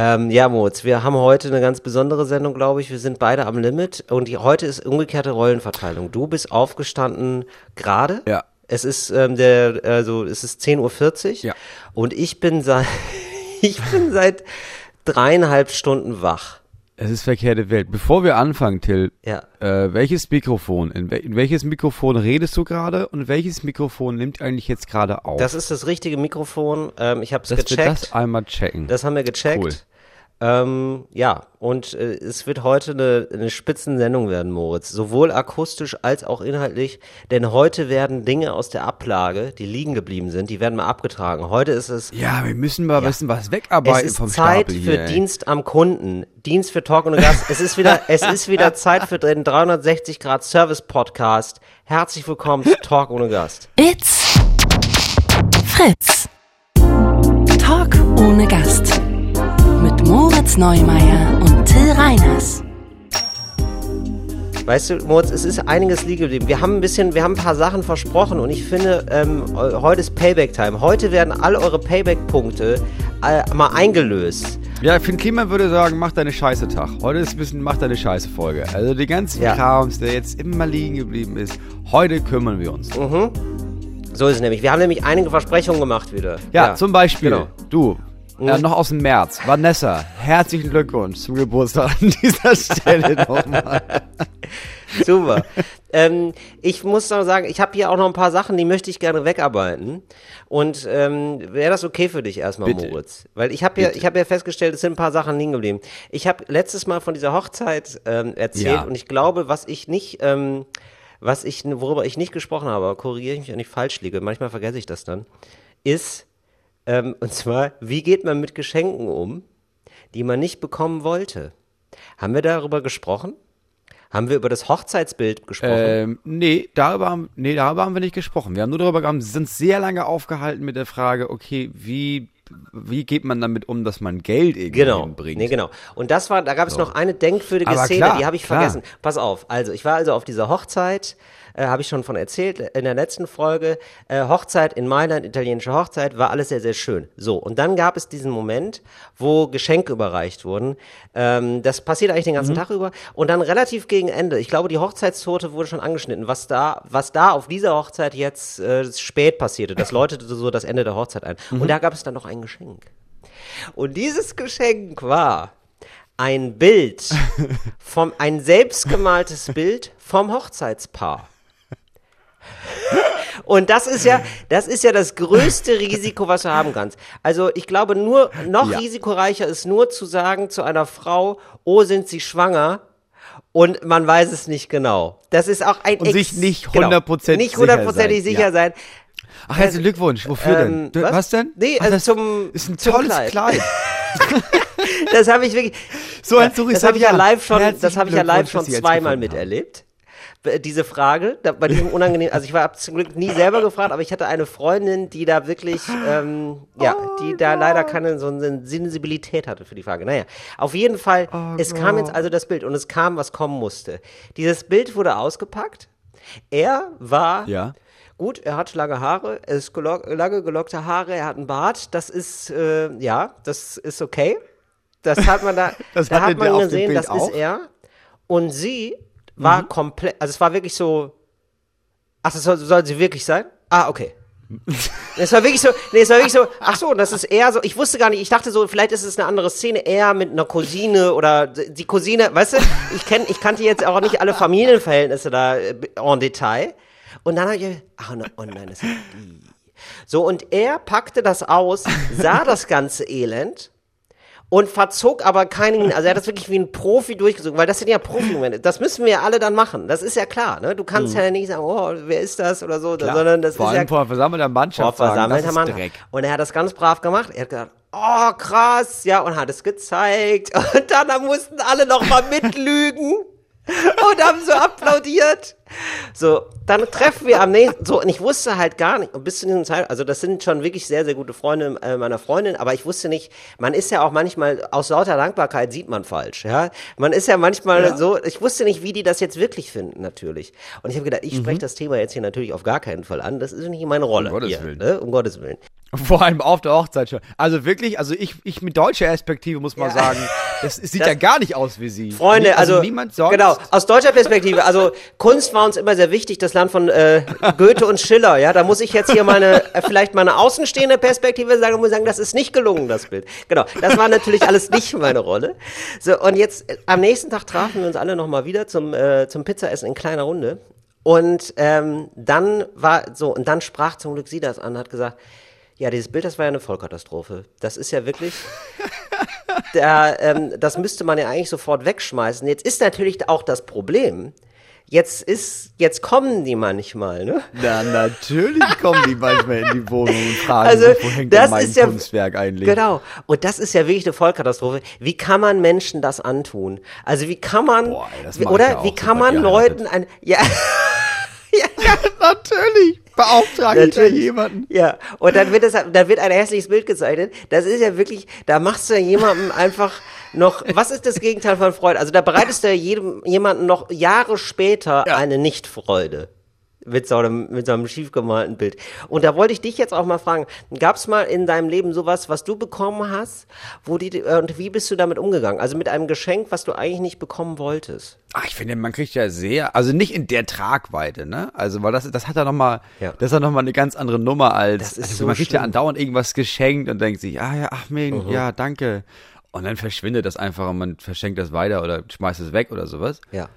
Ähm, ja, Moritz, wir haben heute eine ganz besondere Sendung, glaube ich. Wir sind beide am Limit und die, heute ist umgekehrte Rollenverteilung. Du bist aufgestanden gerade. Ja. Es ist ähm, der, also es ist 10.40 Uhr. Ja. Und ich bin seit ich bin seit dreieinhalb Stunden wach. Es ist verkehrte Welt. Bevor wir anfangen, Till, Ja. äh, welches Mikrofon, in, wel in welches Mikrofon redest du gerade und welches Mikrofon nimmt eigentlich jetzt gerade auf? Das ist das richtige Mikrofon. Ähm, ich habe es Dass wir gecheckt. das einmal checken. Das haben wir gecheckt. Cool. Ähm, ja, und äh, es wird heute eine, eine Spitzensendung werden, Moritz. Sowohl akustisch als auch inhaltlich. Denn heute werden Dinge aus der Ablage, die liegen geblieben sind, die werden mal abgetragen. Heute ist es, ja, wir müssen mal ein bisschen was es wegarbeiten ist vom Zeit Stapel für hier. ey. Dienst am Kunden. Dienst für Talk und Gast. Es ist wieder, es ist wieder Zeit für den 360 Grad Service Podcast. Herzlich willkommen zu Talk ohne Gast. It's Fritz. Talk ohne Gast. Moritz Neumeier und Till Reiners. Weißt du, Moritz, es ist einiges liegen geblieben. Wir haben ein bisschen, wir haben ein paar Sachen versprochen und ich finde, ähm, heu- heute ist Payback-Time. Heute werden all eure Payback-Punkte äh, mal eingelöst. Ja, Finn Kliman würde sagen, mach deine Scheiße Tag. Heute ist ein bisschen, mach deine Scheiße Folge. Also die ganzen Ja. Krams, der jetzt immer liegen geblieben ist, heute kümmern wir uns. So ist es nämlich. Wir haben nämlich einige Versprechungen gemacht wieder. Ja, zum Beispiel, genau. du, Mhm. äh, noch aus dem März, Vanessa, herzlichen Glückwunsch zum Geburtstag an dieser Stelle nochmal. Super. ähm, ich muss noch sagen, ich habe hier auch noch ein paar Sachen, die möchte ich gerne wegarbeiten. Und ähm, wäre das okay für dich erstmal, Bitte. Moritz? Weil ich habe ja, ich habe ja festgestellt, es sind ein paar Sachen liegen geblieben. Ich habe letztes Mal von dieser Hochzeit ähm, erzählt Ja. und ich glaube, was ich nicht, ähm, was ich, worüber ich nicht gesprochen habe, korrigiere ich mich, wenn ich falsch liege, manchmal vergesse ich das dann, ist, ähm, und zwar, wie geht man mit Geschenken um, die man nicht bekommen wollte? Haben wir darüber gesprochen? Haben wir über das Hochzeitsbild gesprochen? ähm, nee, darüber haben, nee, darüber haben wir nicht gesprochen. Wir haben nur darüber gehabt, sind sehr lange aufgehalten mit der Frage, okay, wie, wie geht man damit um, dass man Geld irgendwie Genau, bringt? nee, genau. Und das war, da gab es noch eine denkwürdige Aber Szene, klar, die habe ich klar. vergessen. Pass auf, also ich war also auf dieser Hochzeit, äh, habe ich schon von erzählt in der letzten Folge. Äh, Hochzeit in Mailand, italienische Hochzeit, war alles sehr, sehr schön. So, und dann gab es diesen Moment, wo Geschenke überreicht wurden. Ähm, das passiert eigentlich den ganzen Mhm. Tag über. Und dann relativ gegen Ende, ich glaube, die Hochzeitstorte wurde schon angeschnitten, was da, was da auf dieser Hochzeit jetzt äh, spät passierte. Das läutete so das Ende der Hochzeit ein. Mhm. Und da gab es dann noch ein Geschenk. Und dieses Geschenk war ein Bild vom ein selbstgemaltes Bild vom Hochzeitspaar. Und das ist ja, das ist ja das größte Risiko, was du haben kannst. Also ich glaube, nur noch Ja. risikoreicher ist nur zu sagen zu einer Frau, oh, sind sie schwanger? Und man weiß es nicht genau. Das ist auch ein Und sich nicht genau, 100% nicht sicher hundertprozentig sein, sicher ja. sein. Ach, herzlichen Glückwunsch. Wofür Ähm, denn? Du, was? was? denn? Nee, Ach, also das zum- ist ein tolles Kleid. Kleid. Das habe ich wirklich. So ein Sorry, das habe ich ja live schon, das habe ich ja live schon zweimal miterlebt. B- Diese Frage, da, bei diesem unangenehmen, also ich war zum Glück nie selber gefragt, aber ich hatte eine Freundin, die da wirklich, ähm, ja, Oh die da leider keine so eine Sensibilität hatte für die Frage. Naja, auf jeden Fall, Oh es kam jetzt also das Bild und es kam, was kommen musste. Dieses Bild wurde ausgepackt. Er war Ja. Gut, er hat lange Haare, er ist gelock, lange gelockte Haare, er hat einen Bart. Das ist, äh, ja, das ist okay. Das hat man da, Das da hat man gesehen, das auch? ist er. Und sie war Mhm. komplett, also es war wirklich so, ach, das soll, soll sie wirklich sein? Ah, okay. Es war wirklich so, nee, es war wirklich so, ach so, das ist eher so, ich wusste gar nicht, ich dachte so, vielleicht ist es eine andere Szene, eher mit einer Cousine oder die Cousine, weißt du, ich kenn, ich kannte jetzt auch nicht alle Familienverhältnisse da äh, en Detail. Und dann habe ich, ach ne, oh nein, das ist die. So, und er packte das aus, sah das ganze Elend und verzog aber keinen, also er hat das wirklich wie ein Profi durchgezogen, weil das sind ja Profi-Momente. Das müssen wir ja alle dann machen. Das ist ja klar, ne? Du kannst ja nicht sagen, oh, wer ist das oder so, Mhm. Klar. sondern das Vor ist ja allem vor versammelter Mannschaft vor versammelter das ist Mann. Dreck. Und er hat das ganz brav gemacht. Er hat gesagt, oh krass, ja, und hat es gezeigt. Und dann mussten alle nochmal mitlügen und haben so applaudiert. So, dann treffen wir am nächsten, so, und ich wusste halt gar nicht, bis zu diesem Zeit, also das sind schon wirklich sehr, sehr gute Freunde äh, meiner Freundin, aber ich wusste nicht, man ist ja auch manchmal, aus lauter Dankbarkeit sieht man falsch, ja. Man ist ja manchmal so, ich wusste nicht, wie die das jetzt wirklich finden, natürlich. Und ich habe gedacht, ich spreche das Thema jetzt hier natürlich auf gar keinen Fall an, das ist nicht meine Rolle Um Gottes hier, Willen. Ne? um Gottes Willen. Vor allem auf der Hochzeit schon. Also wirklich, also ich, ich mit deutscher Perspektive muss mal Ja. sagen, das, sieht Das- ja gar nicht aus wie sie. Freunde, Nie- also, niemand sonst. genau, aus deutscher Perspektive, also Kunst war uns immer sehr wichtig, das Land von äh, Goethe und Schiller, ja, da muss ich jetzt hier meine, äh, vielleicht meine außenstehende Perspektive sagen und muss sagen, das ist nicht gelungen, das Bild. Genau, das war natürlich alles nicht meine Rolle. So, und jetzt, äh, am nächsten Tag trafen wir uns alle nochmal wieder zum, äh, zum Pizzaessen in kleiner Runde und ähm, dann war so, und dann sprach zum Glück sie das an, hat gesagt, ja, dieses Bild, das war ja eine Vollkatastrophe. Das ist ja wirklich, da, ähm, das müsste man ja eigentlich sofort wegschmeißen. Jetzt ist natürlich auch das Problem. Jetzt ist, jetzt kommen die manchmal, ne? Na, natürlich kommen die manchmal in die Wohnung und fragen, Also, wo hängt das mein ist ja- Kunstwerk eigentlich? Genau. Und das ist ja wirklich eine Vollkatastrophe. Wie kann man Menschen das antun? Also wie kann man, Boah, ey, oder ja wie kann man. Leuten ein, ja, natürlich. Beauftrage ich da jemanden. Ja, und dann wird, das, dann wird ein hässliches Bild gezeichnet. Das ist ja wirklich, da machst du ja jemandem einfach noch, was ist das Gegenteil von Freude? Also da bereitest du ja jedem, jemanden noch Jahre später eine Nicht-Freude. Mit so, einem, mit so einem schief gemalten Bild. Und da wollte ich dich jetzt auch mal fragen, gab es mal in deinem Leben sowas, was du bekommen hast, wo die, äh, und wie bist du damit umgegangen? Also mit einem Geschenk, was du eigentlich nicht bekommen wolltest. Ach, ich finde, man kriegt ja sehr, also nicht in der Tragweite, ne? Also, weil das, das hat ja nochmal, Ja. das ist ja nochmal eine ganz andere Nummer als, Das ist also so man kriegt ja schlimm. andauernd irgendwas geschenkt und denkt sich, ah ja, ach mein, Mhm. ja, danke. Und dann verschwindet das einfach und man verschenkt das weiter oder schmeißt es weg oder sowas. Ja.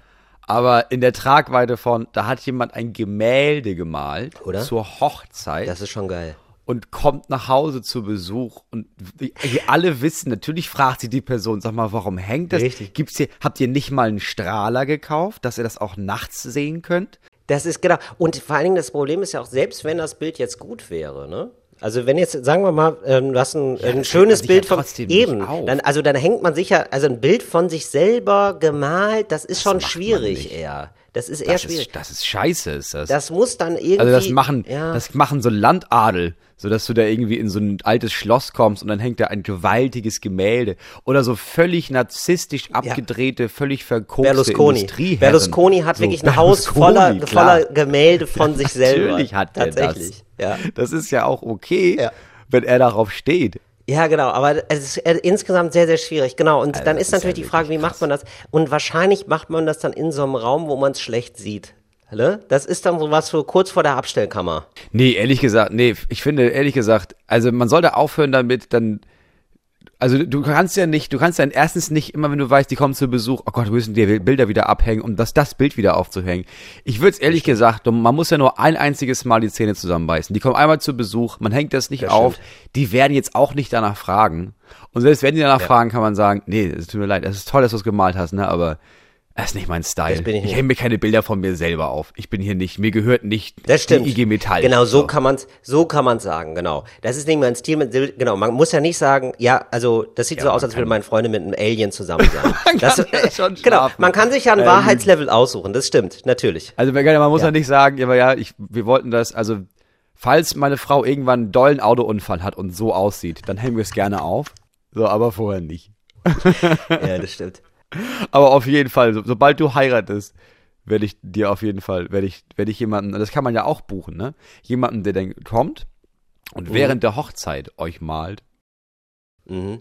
Aber in der Tragweite von, da hat jemand ein Gemälde gemalt Oder? zur Hochzeit Das ist schon geil. und kommt nach Hause zu Besuch und wir alle wissen, natürlich fragt sie die Person, sag mal, warum hängt das? Richtig. Gibt's hier, habt ihr nicht mal einen Strahler gekauft, dass ihr das auch nachts sehen könnt? Das ist genau. Und vor allen Dingen das Problem ist ja auch, selbst wenn das Bild jetzt gut wäre, ne? Also wenn jetzt, sagen wir mal, ähm, du hast ein, ein man schönes Bild ja von eben, dann, also dann hängt man sich ja, also ein Bild von sich selber gemalt, das ist schon macht man schwierig eher. Das ist eher Das schwierig. ist, das ist scheiße, ist das. das muss dann irgendwie. also das machen, ja, das machen so Landadel, so dass du da irgendwie in so ein altes Schloss kommst und dann hängt da ein gewaltiges Gemälde oder so völlig narzisstisch abgedrehte, völlig verkokste Berlusconi. Industrieherren. Berlusconi hat So, wirklich ein Haus voller, klar. voller Gemälde von sich selber. Natürlich hat er Tatsächlich. das. Ja. Das ist ja auch okay, Ja. wenn er darauf steht. Ja, genau, aber es ist äh, insgesamt sehr, sehr schwierig. Genau, und dann das ist ist natürlich ja die Frage, wie macht man das? Und wahrscheinlich macht man das dann in so einem Raum, wo man es schlecht sieht. Das ist dann sowas für kurz vor der Abstellkammer. Nee, ehrlich gesagt, nee, ich finde, ehrlich gesagt, also man sollte aufhören damit, dann, also du kannst ja nicht, du kannst dann erstens nicht immer, wenn du weißt, die kommen zu Besuch, oh Gott, wir müssen die Bilder wieder abhängen, um das, das Bild wieder aufzuhängen. Ich würde es ehrlich gesagt, man muss ja nur ein einziges Mal die Zähne zusammenbeißen. Die kommen einmal zu Besuch, man hängt das nicht Das auf, stimmt. die werden jetzt auch nicht danach fragen. Und selbst wenn die danach fragen, kann man sagen, nee, es tut mir leid, es ist toll, dass du es gemalt hast, ne, aber das ist nicht mein Style. Das bin ich ich hänge mir keine Bilder von mir selber auf. Ich bin hier nicht, mir gehört nicht Das stimmt. die IG Metall. Genau, so, kann man's, so kann man's sagen, genau. Das ist nicht mein Stil genau, man muss ja nicht sagen, ja, also, das sieht so man aus, als würde meine Freunde mit einem Alien zusammen sein. Man das, kann ja schon genau, schlafen. man kann sich ja ein Ähm, Wahrheitslevel aussuchen, das stimmt, natürlich. Also man muss ja. Ja. nicht sagen, ja, aber ja, ich, wir wollten das, also falls meine Frau irgendwann einen dollen Autounfall hat und so aussieht, dann hängen wir es gerne auf. So, aber vorher nicht. Ja, das stimmt. Aber auf jeden Fall, so, sobald du heiratest, werde ich dir auf jeden Fall, werde ich, werde ich jemanden, das kann man ja auch buchen, ne? Jemanden, der dann kommt und Mhm. während der Hochzeit euch malt. Mhm.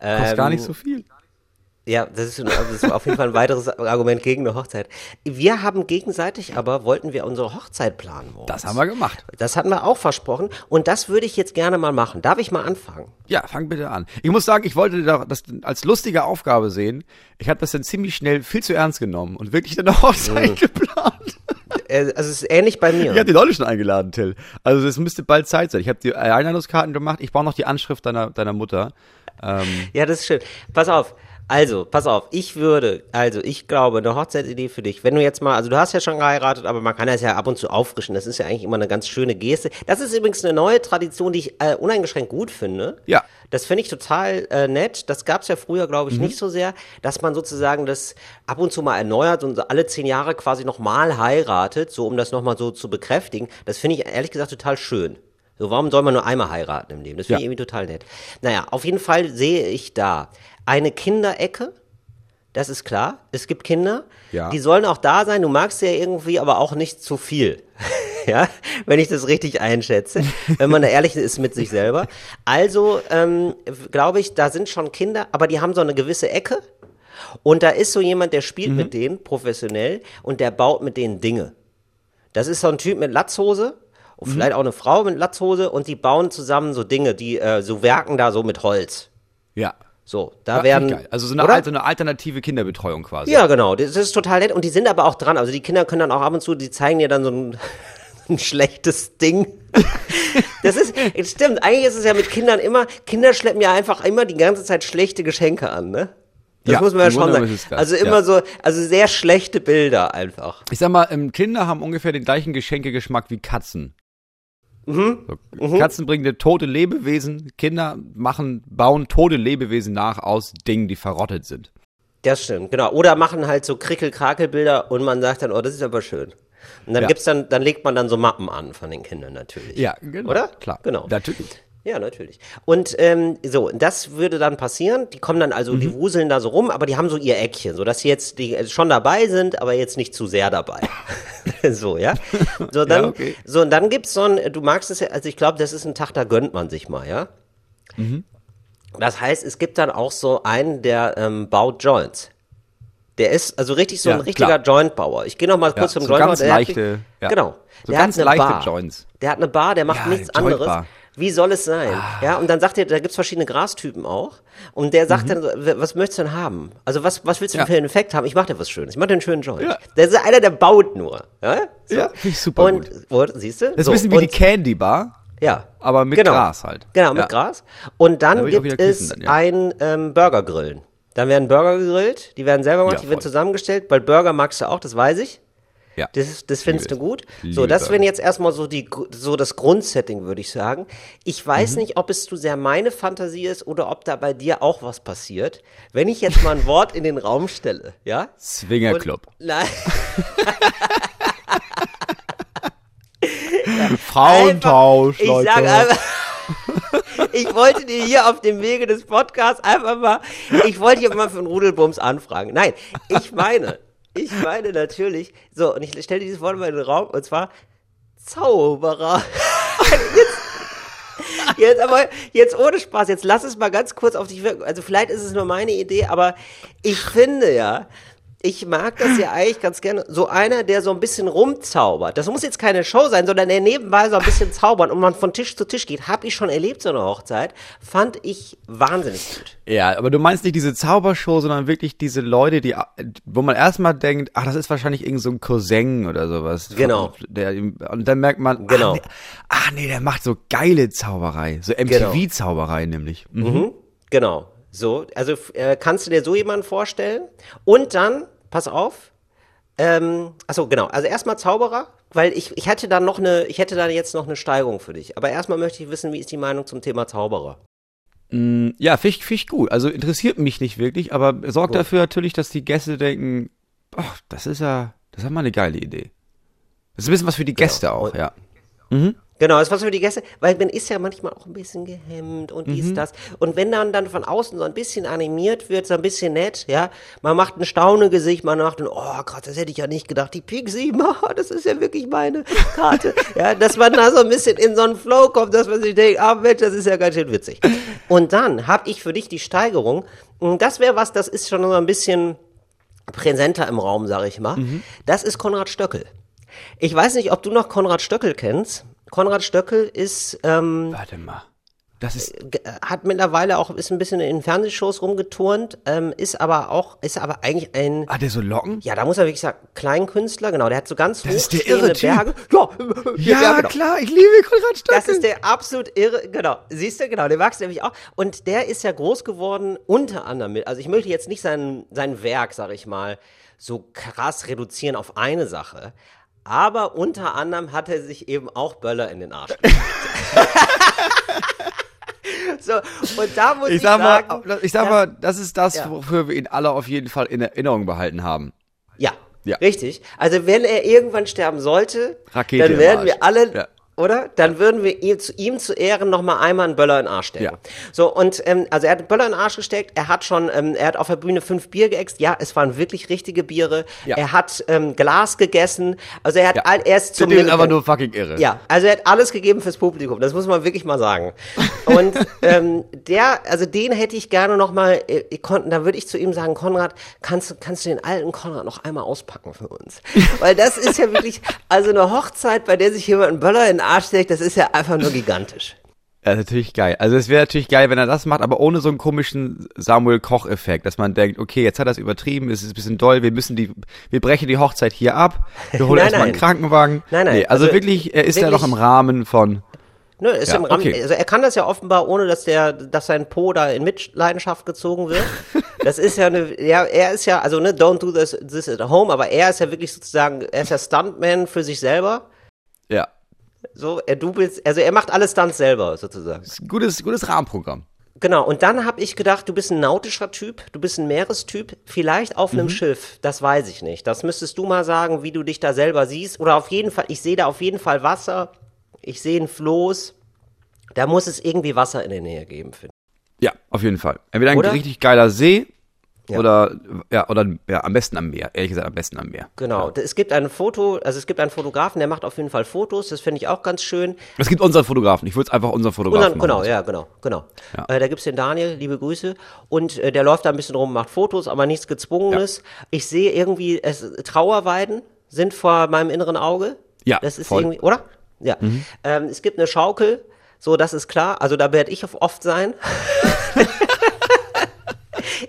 Kostet gar Ähm, nicht so viel. Ja, das ist, das ist auf jeden Fall ein weiteres Argument gegen eine Hochzeit. Wir haben gegenseitig aber, wollten wir unsere Hochzeit planen. Moritz. Das haben wir gemacht. Das hatten wir auch versprochen und das würde ich jetzt gerne mal machen. Darf ich mal anfangen? Ja, fang bitte an. Ich muss sagen, ich wollte das als lustige Aufgabe sehen. Ich habe das dann ziemlich schnell viel zu ernst genommen und wirklich eine Hochzeit Mhm. geplant. Äh, Also es ist ähnlich bei mir. Ich habe die Leute schon eingeladen, Till. Also es müsste bald Zeit sein. Ich habe die Einladungskarten gemacht. Ich brauche noch die Anschrift deiner, deiner Mutter. Ähm, Ja, das ist schön. Pass auf. Also, pass auf, ich würde, also ich glaube, eine Hochzeitsidee für dich, wenn du jetzt mal, also du hast ja schon geheiratet, aber man kann das ja ab und zu auffrischen, das ist ja eigentlich immer eine ganz schöne Geste. Das ist übrigens eine neue Tradition, die ich äh, uneingeschränkt gut finde. Ja. Das finde ich total äh, nett. Das gab es ja früher, glaube ich, nicht so sehr, dass man sozusagen das ab und zu mal erneuert und alle zehn Jahre quasi nochmal heiratet, so um das nochmal so zu bekräftigen. Das finde ich ehrlich gesagt total schön. So, warum soll man nur einmal heiraten im Leben? Das finde Ja. ich irgendwie total nett. Naja, auf jeden Fall sehe ich da eine Kinderecke. Das ist klar. Es gibt Kinder. Ja. Die sollen auch da sein. Du magst sie ja irgendwie, aber auch nicht zu viel. ja, wenn ich das richtig einschätze, wenn man da ehrlich ist mit sich selber. Also ähm, glaube ich, da sind schon Kinder, aber die haben so eine gewisse Ecke. Und da ist so jemand, der spielt mit denen professionell und der baut mit denen Dinge. Das ist so ein Typ mit Latzhose und vielleicht auch eine Frau mit Latzhose und die bauen zusammen so Dinge, die äh, so werken da so mit Holz. Ja. So, da Ja, werden. Also so eine, oder? alte, eine alternative Kinderbetreuung quasi. Ja, genau. Das ist total nett. Und die sind aber auch dran. Also die Kinder können dann auch ab und zu, die zeigen dir dann so ein, ein schlechtes Ding. Das ist, stimmt. Eigentlich ist es ja mit Kindern immer, Kinder schleppen ja einfach immer die ganze Zeit schlechte Geschenke an, ne? Das Ja, muss man ja schon sagen. Also immer ja. so, also sehr schlechte Bilder einfach. Ich sag mal, ähm, Kinder haben ungefähr den gleichen Geschenkegeschmack wie Katzen. Mhm. So, Katzen bringen dir tote Lebewesen, Kinder machen, bauen tote Lebewesen nach aus Dingen, die verrottet sind. Das stimmt, genau. Oder machen halt so Krickel-Krakel-Bilder und man sagt dann, oh, das ist aber schön. Und dann Ja. gibt's dann, dann legt man dann so Mappen an von den Kindern natürlich. Ja, genau. Oder? Klar. Genau. Natürlich. Ja, natürlich. Und ähm, so, das würde dann passieren. Die kommen dann also, Mhm. die wuseln da so rum, aber die haben so ihr Eckchen, so dass sie jetzt die, äh, schon dabei sind, aber jetzt nicht zu sehr dabei. so, ja. So dann, Ja, okay. so und dann gibt's so ein, du magst es ja, also ich glaube, das ist ein Tag, da gönnt man sich mal, ja. Mhm. Das heißt, es gibt dann auch so einen, der ähm, baut Joints. Der ist also richtig so Ja, ein richtiger. Jointbauer. Ich gehe noch mal kurz Ja, zum so Jointbauer. ganz Der hat- leichte, ja. Genau. So der ganz hat eine leichte Bar. Joints. Der hat eine Bar, der macht nichts anderes. Wie soll es sein? Ah. Ja, und dann sagt er, da gibt's verschiedene Grastypen auch. Und der sagt Mhm. dann, so, "W- was möchtest du denn haben? Also was, was willst du Ja. für einen Effekt haben? Ich mach dir was Schönes. Ich mach dir einen schönen Joint. Ja. Der ist einer, der baut nur. Ja, so. Ja, finde ich super und, Und, siehst du? Das ist so, ein bisschen wie und, die Candy Bar, ja. aber mit Genau. Gras halt. Genau, mit Ja. Gras. Und dann Da gibt es dann, ja. ein ähm, Burgergrillen. Dann werden Burger gegrillt, die werden selber gemacht, Ja, die werden zusammengestellt, weil Burger magst du auch, das weiß ich. Ja. Das, das findest du Liebe gut. es. So, Liebe das wäre jetzt erstmal so, die, so das Grundsetting, würde ich sagen. Ich weiß Mhm. nicht, ob es zu sehr meine Fantasie ist oder ob da bei dir auch was passiert. Wenn ich jetzt mal ein Wort in den Raum stelle, ja? Swingerclub. Nein. Frauentausch, Ich Leute. sag einfach, ich wollte dir hier auf dem Wege des Podcasts einfach mal, ich wollte hier mal für einen Rudelbums anfragen. Nein, ich meine, ich meine natürlich, so, und ich stelle dieses Wort mal in den Raum, und zwar Zauberer. Jetzt, aber, jetzt ohne Spaß, jetzt lass es mal ganz kurz auf dich wirken. Also vielleicht ist es nur meine Idee, aber ich finde ja, ich mag das ja eigentlich ganz gerne. So einer, der so ein bisschen rumzaubert. Das muss jetzt keine Show sein, sondern der nebenbei so ein bisschen zaubert und man von Tisch zu Tisch geht. Hab ich schon erlebt, so eine Hochzeit. Fand ich wahnsinnig gut. Ja, aber du meinst nicht diese Zaubershow, sondern wirklich diese Leute, die, wo man erstmal denkt, ach, das ist wahrscheinlich irgend so ein Cousin oder sowas. Genau. Der, und dann merkt man, Genau. ach, nee, ach nee, der macht so geile Zauberei. So Genau. MTV-Zauberei nämlich. Mhm. Mhm. Genau. So, also äh, kannst du dir so jemanden vorstellen? Und dann, pass auf, ähm, achso, genau, also erstmal Zauberer, weil ich, ich hätte dann noch eine, ich hätte da jetzt noch eine Steigerung für dich. Aber erstmal möchte ich wissen, wie ist die Meinung zum Thema Zauberer? Mm, Ja, finde ich, find ich gut. Also interessiert mich nicht wirklich, aber sorgt Gut. dafür natürlich, dass die Gäste denken, ach, das ist ja, das ist mal eine geile Idee. Das ist ein bisschen was für die Gäste auch, Und- ja. Genau, das war für die Gäste, weil man ist ja manchmal auch ein bisschen gehemmt und Mhm. dies, das. Und wenn dann dann von außen so ein bisschen animiert wird, so ein bisschen nett, ja, man macht ein Staunegesicht, man macht ein, oh Gott, das hätte ich ja nicht gedacht, die Pixie, oh, das ist ja wirklich meine Karte. ja, dass man da so ein bisschen in so einen Flow kommt, dass man sich denkt, ah Mensch, das ist ja ganz schön witzig. Und dann habe ich für dich die Steigerung, und das wäre was, das ist schon so ein bisschen präsenter im Raum, sag ich mal. Mhm. Das ist Konrad Stöckel. Ich weiß nicht, ob du noch Konrad Stöckel kennst. Konrad Stöckel ist, ähm, Warte mal. Das ist, ge- hat mittlerweile auch, ist ein bisschen in Fernsehshows rumgeturnt, ähm, ist aber auch, ist aber eigentlich ein, hat der so Locken? ja, da muss er wirklich sagen, Kleinkünstler, genau, der hat so ganz Das ist der irre Typ. Berge. Ja, Ja, genau. klar, ich liebe Konrad Stöckel. Das ist der absolut irre, genau. Siehst du, genau, den magst du nämlich auch. Und der ist ja groß geworden, unter anderem mit, also ich möchte jetzt nicht sein, sein Werk, sag ich mal, so krass reduzieren auf eine Sache. Aber unter anderem hat er sich eben auch Böller in den Arsch. So, und da muss ich, Ich sag sagen, mal, ich sag das- mal, das ist das, Ja. wofür wir ihn alle auf jeden Fall in Erinnerung behalten haben. Ja, Ja. richtig. Also wenn er irgendwann sterben sollte, Rakete dann werden wir alle, Ja. Oder? Dann würden wir ihm zu, ihm zu Ehren noch mal einmal einen Böller in den Arsch stecken. Ja. So, und ähm, also er hat einen Böller in den Arsch gesteckt, er hat schon, ähm, er hat auf der Bühne fünf Bier geäxt, ja, es waren wirklich richtige Biere. Ja. Er hat ähm, Glas gegessen, also er hat Ja. all, er ist zum ist aber nur fucking irre. ja, also er hat alles gegeben fürs Publikum, das muss man wirklich mal sagen. Und ähm, der, also den hätte ich gerne noch mal, äh, ich konnten, da würde ich zu ihm sagen, Konrad, kannst, du- kannst du den alten Konrad noch einmal auspacken für uns? Weil das ist ja wirklich, also eine Hochzeit, bei der sich jemand einen Böller in den Arsch steckt, das ist ja einfach nur gigantisch. Ja, natürlich geil. Also es wäre natürlich geil, wenn er das macht, aber ohne so einen komischen Samuel Koch-Effekt, dass man denkt, okay, jetzt hat er es übertrieben, es ist ein bisschen doll, wir müssen die, wir brechen die Hochzeit hier ab, wir holen Nein, erstmal einen. Krankenwagen. Nein, nein, Nee, also, also wirklich, er ist ja noch im Rahmen von, Ne, ist Ja, im Rahmen, okay. also er kann das ja offenbar, ohne dass der, dass sein Po da in Mitleidenschaft gezogen wird. Das ist ja eine, ja, er ist ja, also ne, don't do this, this at home, aber er ist ja wirklich sozusagen, er ist ja Stuntman für sich selber. ja, So, er dubelt, also er macht alles Stunts selber sozusagen. ist ein gutes, gutes Rahmenprogramm. Genau, und dann habe ich gedacht, du bist ein nautischer Typ, du bist ein Meerestyp, vielleicht auf Mhm. einem Schiff, das weiß ich nicht. Das müsstest du mal sagen, wie du dich da selber siehst. Oder auf jeden Fall, ich sehe da auf jeden Fall Wasser, ich sehe ein Floß. Da muss es irgendwie Wasser in der Nähe geben, finde Ja, auf jeden Fall. Entweder ein Oder? richtig geiler See Ja. oder, ja, oder, ja, am besten am Meer. Ehrlich gesagt, am besten am Meer. Genau, es gibt ein Foto, also es gibt einen Fotografen, der macht auf jeden Fall Fotos, das finde ich auch ganz schön. Es gibt unseren Fotografen. Ich würde es einfach unseren Fotografen dann, genau, ja, genau, genau. Ja. Äh, da gibt's den Daniel, liebe Grüße. Und äh, der läuft da ein bisschen rum, macht Fotos, aber nichts Gezwungenes. Ich sehe irgendwie, es, Trauerweiden sind vor meinem inneren Auge. Ja, Das ist voll. irgendwie, oder? Ja. Ähm, es gibt eine Schaukel, so, das ist klar. Also da werde ich oft sein.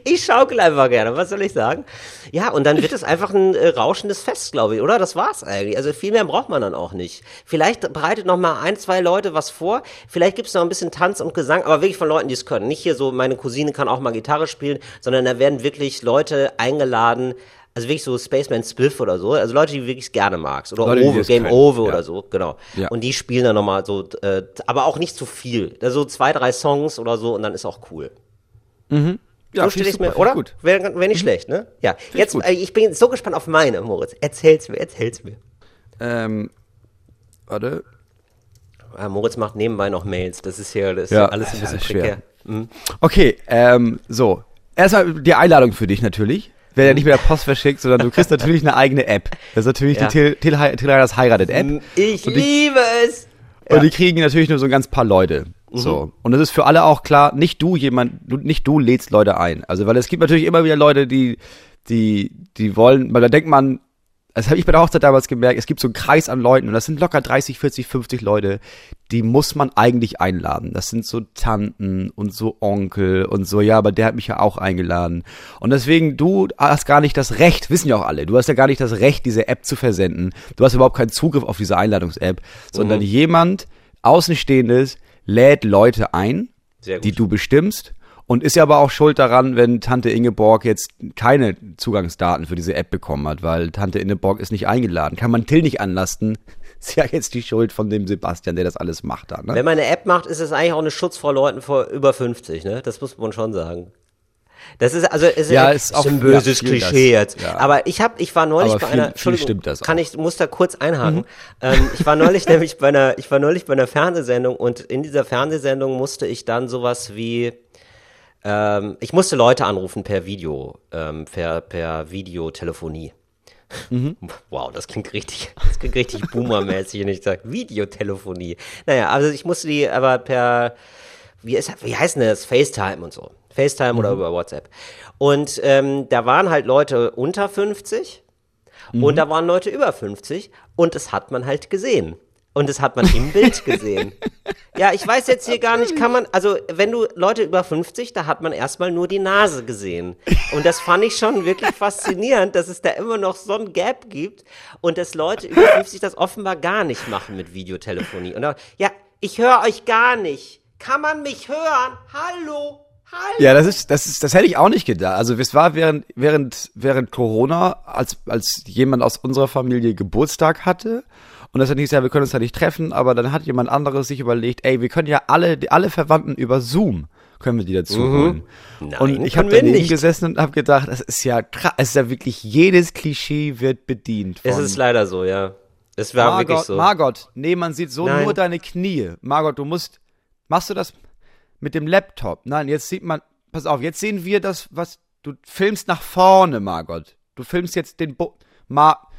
Ich schaukel einfach gerne, was soll ich sagen? Ja, und dann wird es einfach ein äh, rauschendes Fest, glaube ich, oder? Das war's eigentlich. Also viel mehr braucht man dann auch nicht. Vielleicht bereitet noch mal ein, zwei Leute was vor. Vielleicht gibt's noch ein bisschen Tanz und Gesang, aber wirklich von Leuten, die es können. Nicht hier so, meine Cousine kann auch mal Gitarre spielen, sondern da werden wirklich Leute eingeladen, also wirklich so Spaceman Spiff oder so, also Leute, die du wirklich gerne magst. Oder Leute, Ove, Game können, Over ja. oder so, genau. Ja. Und die spielen dann nochmal so, äh, aber auch nicht zu viel. Also so zwei, drei Songs oder so und dann ist auch cool. Ja, so stelle ich mir, oder? ich Gut. Wäre wär nicht schlecht, ne? Ja. Jetzt, gut. äh, ich bin so gespannt auf meine, Moritz. Erzähl's mir, erzähl's mir. Ähm, warte. Ah, Moritz macht nebenbei noch Mails. Das ist hier, das ist Ja, ja alles ein ja, bisschen schwer. Mhm. Okay, ähm, so. Erstmal die Einladung für dich natürlich. Wird ja nicht mit der Post verschickt, sondern du kriegst natürlich eine eigene App. Das ist natürlich Ja. die Till, Till, Hei- Till Reiners Heiratet-App. Ich die- liebe es. Und die kriegen natürlich nur so ein ganz paar Leute. So. Und das ist für alle auch klar, nicht du jemand, du, nicht du lädst Leute ein. Also, weil es gibt natürlich immer wieder Leute, die, die, die wollen, weil da denkt man, das habe ich bei der Hochzeit damals gemerkt, es gibt so einen Kreis an Leuten und das sind locker 30, 40, 50 Leute, die muss man eigentlich einladen. Das sind so Tanten und so Onkel und so, ja, aber der hat mich ja auch eingeladen. Und deswegen, du hast gar nicht das Recht, wissen ja auch alle, du hast ja gar nicht das Recht, diese App zu versenden. Du hast überhaupt keinen Zugriff auf diese Einladungs-App, sondern jemand, Außenstehendes, lädt Leute ein, die du bestimmst und ist ja aber auch schuld daran, wenn Tante Ingeborg jetzt keine Zugangsdaten für diese App bekommen hat, weil Tante Ingeborg ist nicht eingeladen. Kann man Till nicht anlasten. Ist ja jetzt die Schuld von dem Sebastian, der das alles macht da, ne? Wenn man eine App macht, ist es eigentlich auch eine Schutz vor Leuten vor über 50, ne? Das muss man schon sagen. Das ist also es Ja, ist, auch- ein böses ja, Klischee das. jetzt. Ja. Aber ich habe, ich war neulich Aber bei viel- einer, Entschuldigung, stimmt das kann ich muss da kurz einhaken. Ähm, ich war neulich nämlich bei einer, ich war neulich bei einer Fernsehsendung und in dieser Fernsehsendung musste ich dann sowas wie ähm, ich musste Leute anrufen per Video, ähm, per, per Videotelefonie. Mhm. Wow, das klingt richtig, das klingt richtig boomermäßig, wenn ich sage Videotelefonie. Naja, also ich musste die aber per, wie, ist, wie heißt denn das? FaceTime und so. FaceTime oder über WhatsApp. Und ähm, da waren halt Leute unter 50 und da waren Leute über 50 und das hat man halt gesehen. Und das hat man im Bild gesehen. Ja, ich weiß jetzt hier gar nicht, kann man, also wenn du Leute über 50, da hat man erstmal nur die Nase gesehen. Und das fand ich schon wirklich faszinierend, dass es da immer noch so ein Gap gibt und dass Leute über 50 das offenbar gar nicht machen mit Videotelefonie. Und da, ja, ich höre euch gar nicht. Kann man mich hören? Hallo? Hallo? Ja, das ist, das ist, das hätte ich auch nicht gedacht. Also es war während, während, während Corona, als, als jemand aus unserer Familie Geburtstag hatte. Und das hat nicht gesagt, wir können uns da nicht treffen, aber dann hat jemand anderes sich überlegt, ey, wir können ja alle, alle Verwandten über Zoom können wir die dazu holen. Nein, und ich habe daneben nicht. gesessen und habe gedacht, das ist ja krass, es ist ja wirklich jedes Klischee wird bedient. Es ist leider so, ja. Es war Margot, wirklich so. Margot, nee, man sieht so Nein. nur deine Knie. Margot, du musst, machst du das mit dem Laptop? Nein, jetzt sieht man, pass auf, jetzt sehen wir das, was, du filmst nach vorne, Margot. Du filmst jetzt den Bo Mar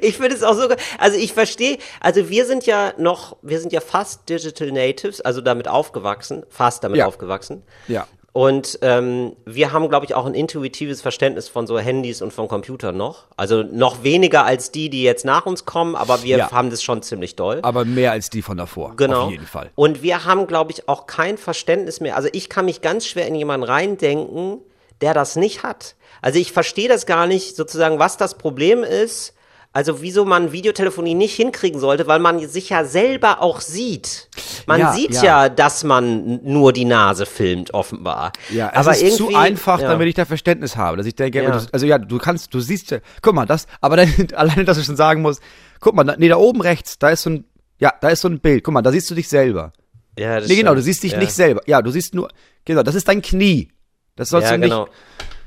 Ich finde es auch so, also ich verstehe, also wir sind ja noch, wir sind ja fast Digital Natives, also damit aufgewachsen, fast damit Ja. aufgewachsen. Ja. Und ähm, wir haben, glaube ich, auch ein intuitives Verständnis von so Handys und von Computern noch. Also noch weniger als die, die jetzt nach uns kommen, aber wir Ja. haben das schon ziemlich doll. aber mehr als die von davor. Genau. Auf jeden Fall. Und wir haben, glaube ich, auch kein Verständnis mehr. Also ich kann mich ganz schwer in jemanden reindenken, der das nicht hat. Also ich verstehe das gar nicht, sozusagen, was das Problem ist. Also wieso man Videotelefonie nicht hinkriegen sollte, weil man sich ja selber auch sieht. Man Ja, sieht ja. ja. dass man nur die Nase filmt, offenbar. Ja, es aber ist zu einfach, ja. damit ich da Verständnis habe, dass ich denke, Ja. also ja, du kannst, du siehst, ja- guck mal, das, aber dann, alleine, dass du schon sagen musst, guck mal, da, nee, da oben rechts, da ist so ein, ja, da ist so ein Bild, guck mal, da siehst du dich selber. Ja, das Nee, genau, du siehst dich nicht selber. Ja, du siehst nur, genau, das ist dein Knie. Das sollst Ja, du nicht. genau.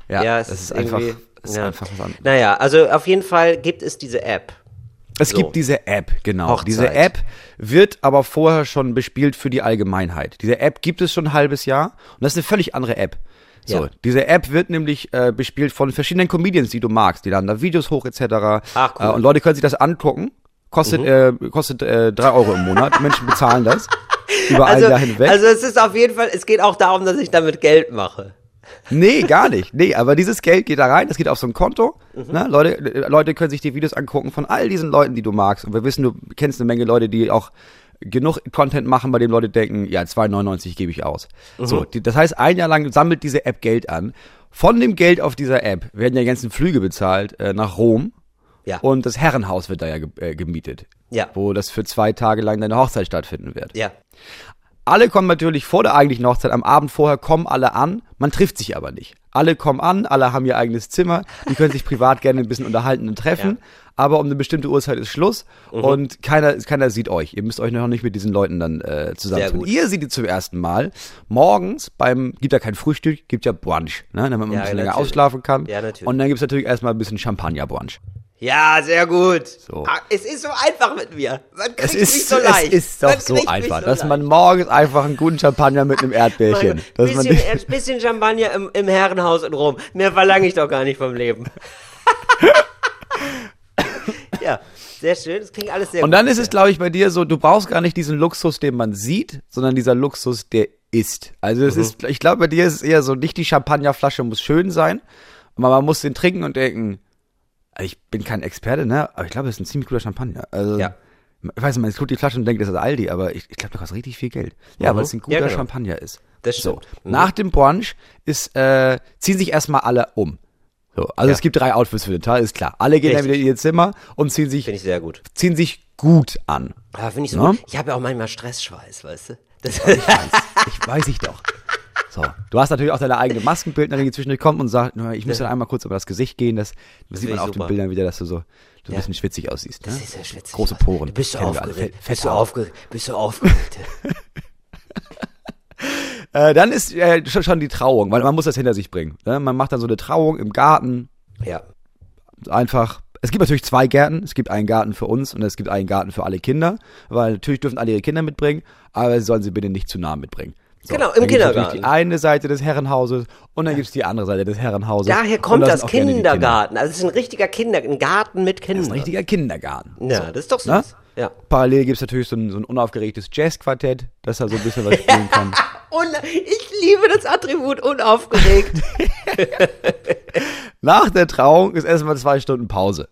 Ja, Ja, das es ist ist einfach, das ist ja. einfach was anderes. Naja, also auf jeden Fall gibt es diese App. Es So. gibt diese App, genau. Hochzeit. Diese App wird aber vorher schon bespielt für die Allgemeinheit. Diese App gibt es schon ein halbes Jahr und das ist eine völlig andere App. So, Ja. diese App wird nämlich äh, bespielt von verschiedenen Comedians, die du magst. Die laden da Videos hoch etc. Ach, cool. äh, und Leute können sich das angucken. Kostet, äh, kostet äh, drei Euro im Monat. Menschen bezahlen das. Über Also, all da hinweg. also es ist auf jeden Fall, es geht auch darum, dass ich damit Geld mache. Nee, gar nicht. Nee, aber dieses Geld geht da rein, das geht auf so ein Konto. Mhm. Ne? Leute, Leute können sich die Videos angucken von all diesen Leuten, die du magst. Und wir wissen, du kennst eine Menge Leute, die auch genug Content machen, bei dem Leute denken, ja, 2,99 gebe ich aus. Mhm. So, die, das heißt, ein Jahr lang sammelt diese App Geld an. Von dem Geld auf dieser App werden ja die ganzen Flüge bezahlt äh, nach Rom. Ja. Und das Herrenhaus wird da ja äh, gemietet. Ja. Wo das für zwei Tage lang deine Hochzeit stattfinden wird. Ja. Alle kommen natürlich vor der eigentlichen Hochzeit, am Abend vorher kommen alle an, man trifft sich aber nicht. Alle kommen an, alle haben ihr eigenes Zimmer, die können sich privat gerne ein bisschen unterhalten und treffen, aber um eine bestimmte Uhrzeit ist Schluss Mhm. und keiner, keiner sieht euch. Ihr müsst euch noch nicht mit diesen Leuten dann äh, zusammentun. Ihr seht die zum ersten Mal morgens beim, gibt ja kein Frühstück, gibt ja Brunch, ne, damit man Ja, ein bisschen länger natürlich. ausschlafen kann. Ja, natürlich. Und dann gibt's natürlich erstmal ein bisschen Champagner-Brunch. Ja, sehr gut. So. Ah, es ist so einfach mit mir. Man Es kriegt mich ist, so leicht. es ist doch Man so mich einfach, so dass leicht. man morgens einfach einen guten Champagner mit einem Erdbärchen, man bisschen, ein bisschen Champagner im, im Herrenhaus in Rom. Mehr verlange ich doch gar nicht vom Leben. ja, sehr schön. Das klingt alles sehr Und gut. dann ist es, glaube ich, bei dir so, du brauchst gar nicht diesen Luxus, den man sieht, sondern dieser Luxus, der ist. Also Mhm. es ist, ich glaube, bei dir ist es eher so, nicht die Champagnerflasche muss schön sein, aber man muss den trinken und denken, ich bin kein Experte, ne? Aber ich glaube, das ist ein ziemlich guter Champagner. Also, Ja. ich weiß nicht, man tut die Flasche und denkt, das ist Aldi, aber ich, ich glaube, das kostet richtig viel Geld. Ja, Mhm. weil es ein guter Ja, genau. Champagner ist. Das So. stimmt. Mhm. Nach dem Brunch ist, äh, ziehen sich erstmal alle um. So, also Ja. es gibt drei Outfits für den Tag, ist klar. Alle gehen dann Richtig. wieder in ihr Zimmer und ziehen sich Finde ich sehr gut. ziehen sich gut an. Aber finde ich so Ne? gut. Ich habe ja auch manchmal Stressschweiß, weißt du? Das, Ich weiß ich doch. So, du hast natürlich auch deine eigene Maskenbildnerin, die zwischendurch kommt und sagt, "Na, ich muss dann einmal kurz über das Gesicht gehen, das, das sieht man auf den super. Bildern wieder, dass du so, du ein Ja. bisschen schwitzig aussiehst. Ne? das ist ja schwitzig. Große. Poren. Bist du aufgeregt? Bist du aufgeregt? Bist du aufgeregt? Äh, dann ist äh, schon, schon die Trauung, weil man muss das hinter sich bringen. Ne? Man macht dann so eine Trauung im Garten, ja. einfach. Es gibt natürlich zwei Gärten. Es gibt einen Garten für uns und es gibt einen Garten für alle Kinder, weil natürlich dürfen alle ihre Kinder mitbringen, aber sie sollen sie bitte nicht zu nah mitbringen. So, Genau, im Kindergarten. Die eine Seite des Herrenhauses und dann gibt's die andere Seite des Herrenhauses. Daher kommt da das Kinder. Kindergarten. Also es ist ein richtiger Kinder, ein Garten mit Das Kindern. ist ein richtiger Kindergarten. ja, das ist doch süß. Ne? Ja. Parallel gibt's natürlich so ein, so ein unaufgeregtes Jazzquartett, das da so ein bisschen was spielen kann. Und ich liebe das Attribut unaufgeregt. Nach der Trauung ist erstmal zwei Stunden Pause.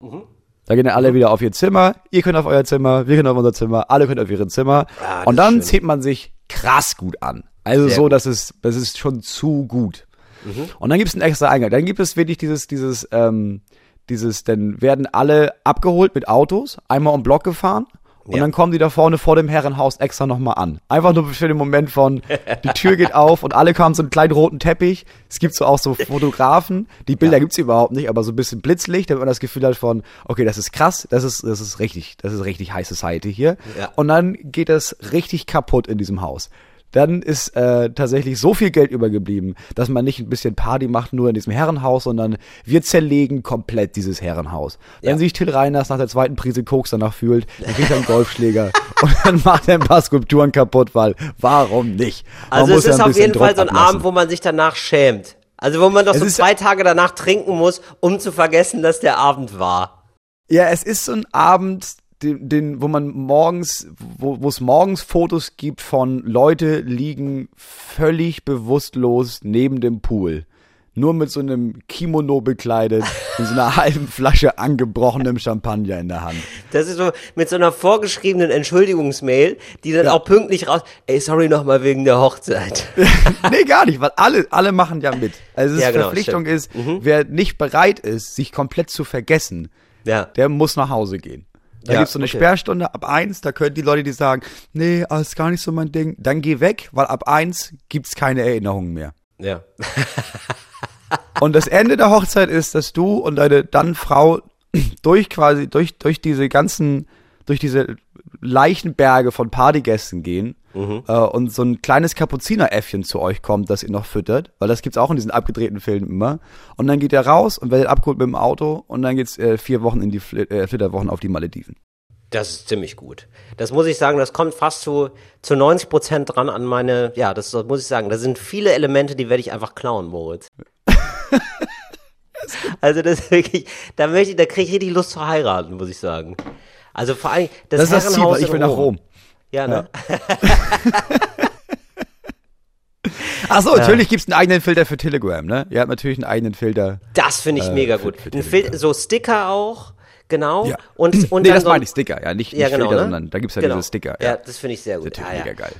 Mhm. Da gehen dann alle wieder auf ihr Zimmer, ihr könnt auf euer Zimmer, wir können auf unser Zimmer, alle können auf ihre Zimmer. Ah, das und dann schön. zieht man sich krass gut an. Also Sehr so, gut. dass es, das ist schon zu gut. Mhm. Und dann gibt's einen extra Eingang. Dann gibt es wirklich dieses, dieses, ähm, dieses, dann werden alle abgeholt mit Autos, einmal um Block gefahren. Und Ja. dann kommen die da vorne vor dem Herrenhaus extra nochmal an. Einfach nur für den Moment von, die Tür geht auf und alle kamen so einen kleinen roten Teppich. Es gibt so auch so Fotografen. Die Bilder gibt's überhaupt nicht, aber so ein bisschen Blitzlicht, damit man das Gefühl hat von, okay, das ist krass, das ist, das ist richtig, das ist richtig High Society hier. Ja. Und dann geht das richtig kaputt in diesem Haus. Dann ist äh, tatsächlich so viel Geld übergeblieben, dass man nicht ein bisschen Party macht nur in diesem Herrenhaus, sondern wir zerlegen komplett dieses Herrenhaus. Wenn Ja. sich Till Reiners nach der zweiten Prise Koks danach fühlt, dann kriegt er einen Golfschläger und dann macht er ein paar Skulpturen kaputt, weil warum nicht? Man Also es ist auf jeden Fall so ein ablassen. Abend, wo man sich danach schämt. Also wo man doch Es so zwei Tage danach trinken muss, um zu vergessen, dass der Abend war. Ja, es ist so ein Abend, den, den, wo man morgens, wo es morgens Fotos gibt von Leute liegen völlig bewusstlos neben dem Pool. Nur mit so einem Kimono bekleidet und so einer halben Flasche angebrochenem Champagner in der Hand. Das ist so mit so einer vorgeschriebenen Entschuldigungsmail, die dann Ja. auch pünktlich raus. Ey, sorry nochmal wegen der Hochzeit. nee, gar nicht, weil alle, alle machen ja mit. Also Ja, genau, Verpflichtung stimmt. Mhm. ist, wer nicht bereit ist, sich komplett zu vergessen, Ja. der muss nach Hause gehen. Da Ja, gibt's so eine okay. Sperrstunde ab eins, da können die Leute, die sagen, nee, ah, ist gar nicht so mein Ding, dann geh weg, weil ab eins gibt's keine Erinnerungen mehr. Ja. Und das Ende der Hochzeit ist, dass du und deine dann Frau durch quasi, durch, durch diese ganzen, durch diese Leichenberge von Partygästen gehen äh, und so ein kleines Kapuzineräffchen zu euch kommt, das ihr noch füttert, weil das gibt's auch in diesen abgedrehten Filmen immer. Und dann geht er raus und werdet abgeholt mit dem Auto und dann geht's äh, vier Wochen in die Fl äh, Flitterwochen auf die Malediven. Das ist ziemlich gut. Das muss ich sagen, das kommt fast zu, zu 90 Prozent dran an meine, ja, das muss ich sagen, da sind viele Elemente, die werde ich einfach klauen, Moritz. also das ist wirklich, da möchte ich, da kriege ich richtig Lust zu heiraten, muss ich sagen. Also vor allem, das, Das ist das Ziel, ich will nach Rom. Ja, ne? Ach so, natürlich gibt's einen eigenen Filter für Telegram, ne? Ihr habt natürlich einen eigenen Filter. Das finde ich mega für- gut. für Ein Telegram. Fil so Sticker auch, genau. Ja. Und, und nee, dann das so meine ich Sticker, ja, nicht, Ja, nicht genau, Filter, ne? sondern da gibt's ja Genau. diese Sticker. Ja, das finde ich sehr gut. Natürlich Ah, ja. mega geil.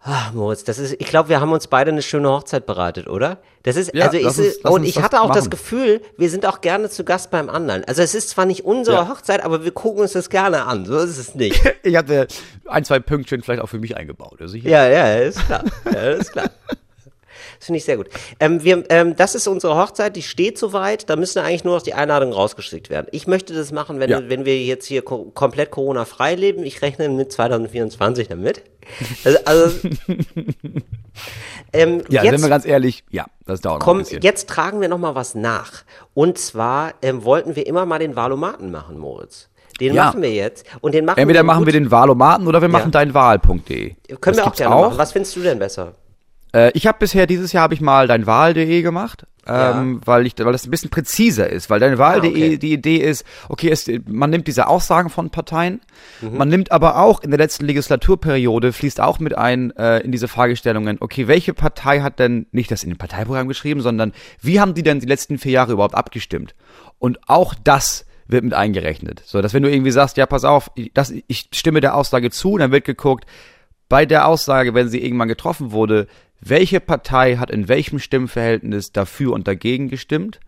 Ah, Moritz, das ist, ich glaube, wir haben uns beide eine schöne Hochzeit bereitet, oder? Das ist, Ja, also ich, uns- und ich das hatte auch das machen. Gefühl, wir sind auch gerne zu Gast beim anderen. Also es ist zwar nicht unsere Ja. Hochzeit, aber wir gucken uns das gerne an. So ist es nicht. Ich hatte ein, zwei Pünktchen vielleicht auch für mich eingebaut. Also ja, ja, ist klar. Ja, ist klar. Das finde ich sehr gut. Ähm, wir, ähm, das ist unsere Hochzeit, die steht soweit. Da müssen eigentlich nur noch die Einladungen rausgeschickt werden. Ich möchte das machen, wenn, Ja. wenn wir jetzt hier ko komplett Corona-frei leben. Ich rechne mit 2024 damit. Also, also ähm, Ja, jetzt, sind wir ganz ehrlich, ja, das dauert noch Komm, ein bisschen. jetzt tragen wir noch mal was nach. Und zwar ähm, wollten wir immer mal den Valomaten machen, Moritz. Den Ja. machen wir jetzt. Und den machen Entweder wir machen gut. wir den Wahlomaten oder wir machen deinwahl.de. Können Das wir auch gerne machen. Was findest du denn besser? Äh, ich habe bisher dieses Jahr habe ich mal deinwahl.de gemacht, Ja. ähm, weil ich weil das ein bisschen präziser ist, weil deinwahl.de Ah, okay. die Idee ist, okay, es, man nimmt diese Aussagen von Parteien, Mhm. man nimmt aber auch in der letzten Legislaturperiode fließt auch mit ein äh, in diese Fragestellungen, okay, welche Partei hat denn nicht das in dem Parteiprogramm geschrieben, sondern wie haben die denn die letzten vier Jahre überhaupt abgestimmt? Und auch das wird mit eingerechnet. So, dass wenn du irgendwie sagst, ja, pass auf, ich, das, ich stimme der Aussage zu, dann wird geguckt, bei der Aussage, wenn sie irgendwann getroffen wurde, welche Partei hat in welchem Stimmverhältnis dafür und dagegen gestimmt?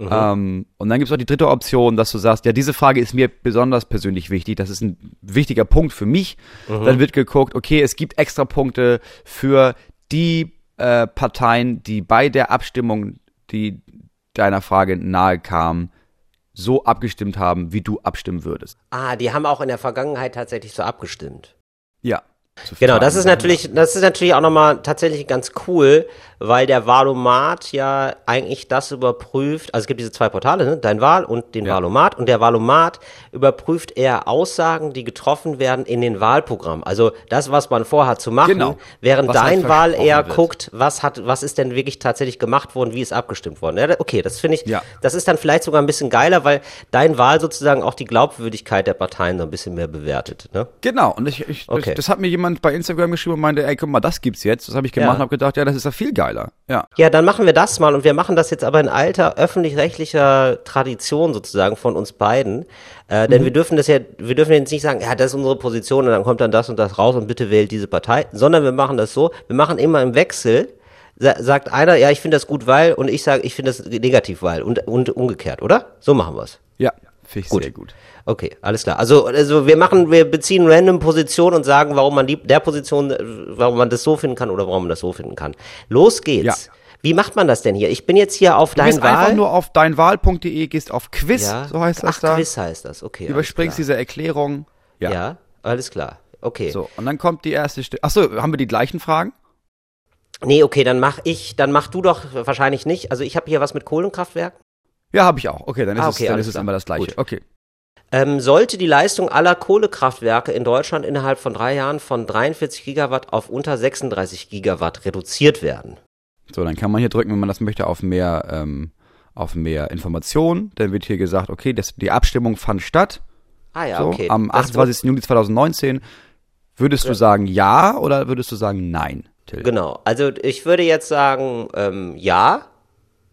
Ähm, und dann gibt es auch die dritte Option, dass du sagst, ja, diese Frage ist mir besonders persönlich wichtig, das ist ein wichtiger Punkt für mich. Dann wird geguckt, okay, es gibt extra Punkte für die äh, Parteien, die bei der Abstimmung, die deiner Frage nahe kam, so abgestimmt haben, wie du abstimmen würdest. Ah, die haben auch in der Vergangenheit tatsächlich so abgestimmt. Ja. Genau, das ist natürlich, das ist natürlich auch nochmal tatsächlich ganz cool, weil der Wahlomat ja eigentlich das überprüft, also es gibt diese zwei Portale, ne? dein Wahl und den Ja. Wahlomat und der Wahlomat überprüft eher Aussagen, die getroffen werden in den Wahlprogrammen. Also das, was man vorhat zu machen, Genau. während Was halt dein Wahl eher wird. guckt, was hat, was ist denn wirklich tatsächlich gemacht worden, wie ist abgestimmt worden. Ja, okay, das finde ich, Ja. das ist dann vielleicht sogar ein bisschen geiler, weil dein Wahl sozusagen auch die Glaubwürdigkeit der Parteien so ein bisschen mehr bewertet. Ne? Genau, und ich, ich Okay. das, hat mir jemand bei Instagram geschrieben und meinte, ey, guck mal, das gibt's jetzt. Das habe ich gemacht und habe gedacht, ja, das ist ja viel geiler. Ja. Ja, dann machen wir das mal und wir machen das jetzt aber in alter öffentlich-rechtlicher Tradition sozusagen von uns beiden. Äh, Mhm. denn wir dürfen das ja, wir dürfen jetzt nicht sagen, ja, das ist unsere Position und dann kommt dann das und das raus und bitte wählt diese Partei, sondern wir machen das so, wir machen immer im Wechsel, sa sagt einer, ja, ich finde das gut, weil und ich sage, ich finde das negativ, weil und, und umgekehrt, oder? So machen wir's. Ja, finde ich Gut. sehr gut. Okay, alles klar. Also, also wir machen, wir beziehen random Positionen und sagen, warum man die, der Position, äh, warum man das so finden kann oder warum man das so finden kann. Los geht's. Ja. Wie macht man das denn hier? Ich bin jetzt hier auf Du dein gehst einfach Wahl. nur auf deinwahl.de, gehst auf Quiz, ja. so heißt das Ach, da. Quiz heißt das. Okay. Überspringst diese Erklärung. Ja. Ja, alles klar. okay. So, und dann kommt die erste Stelle. Achso, haben wir die gleichen Fragen? Nee, okay, dann mach ich, dann mach du doch wahrscheinlich nicht. Also ich habe hier was mit Kohlenkraftwerken. Ja, habe ich auch. Okay, dann ist Ah, es, okay, dann alles ist es einmal das gleiche. Gut. Okay. Ähm, sollte die Leistung aller Kohlekraftwerke in Deutschland innerhalb von drei Jahren von 43 Gigawatt auf unter 36 Gigawatt reduziert werden? So, dann kann man hier drücken, wenn man das möchte, auf mehr, ähm, auf mehr Informationen. Dann wird hier gesagt, okay, das, die Abstimmung fand statt. Ah ja, so, okay. Am Das 28. Juni 2019. Würdest du sagen ja oder würdest du sagen nein, Till? Genau. Also ich würde jetzt sagen, ähm, ja.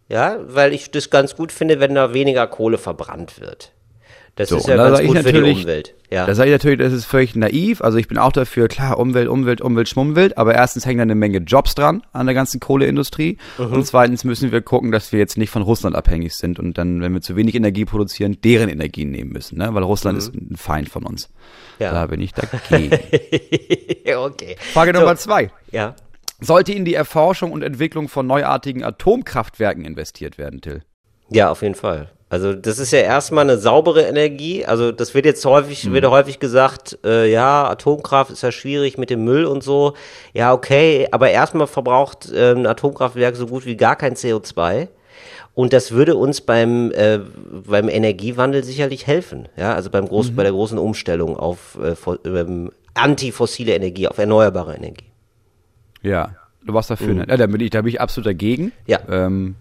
Ja, weil ich das ganz gut finde, wenn da weniger Kohle verbrannt wird. Das So, ist ja da ganz gut für die Umwelt. Ja. Da sage ich natürlich, das ist völlig naiv. Also ich bin auch dafür, klar, Umwelt, Umwelt, Umwelt, Schmummwelt. Aber erstens hängen da eine Menge Jobs dran an der ganzen Kohleindustrie. Mhm. Und zweitens müssen wir gucken, dass wir jetzt nicht von Russland abhängig sind und dann, wenn wir zu wenig Energie produzieren, deren Energien nehmen müssen. Ne? Weil Russland ist ein Feind von uns. Mhm. Ja. Da bin ich dagegen. okay. Frage So, Nummer zwei. Ja. Sollte in die Erforschung und Entwicklung von neuartigen Atomkraftwerken investiert werden, Till? Ja, auf jeden Fall. Also das ist ja erstmal eine saubere Energie. Also das wird jetzt häufig, wird ja häufig gesagt, äh, ja, Atomkraft ist ja schwierig mit dem Müll und so. Ja, okay, aber erstmal verbraucht äh, ein Atomkraftwerk so gut wie gar kein CO2. Und das würde uns beim, äh, beim Energiewandel sicherlich helfen. Ja, also beim großen, bei der großen Umstellung auf äh, ähm, antifossile Energie, auf erneuerbare Energie. Ja, du warst dafür. Ne? Ja, da bin ich, da bin ich absolut dagegen. Mhm. Ja. Ähm,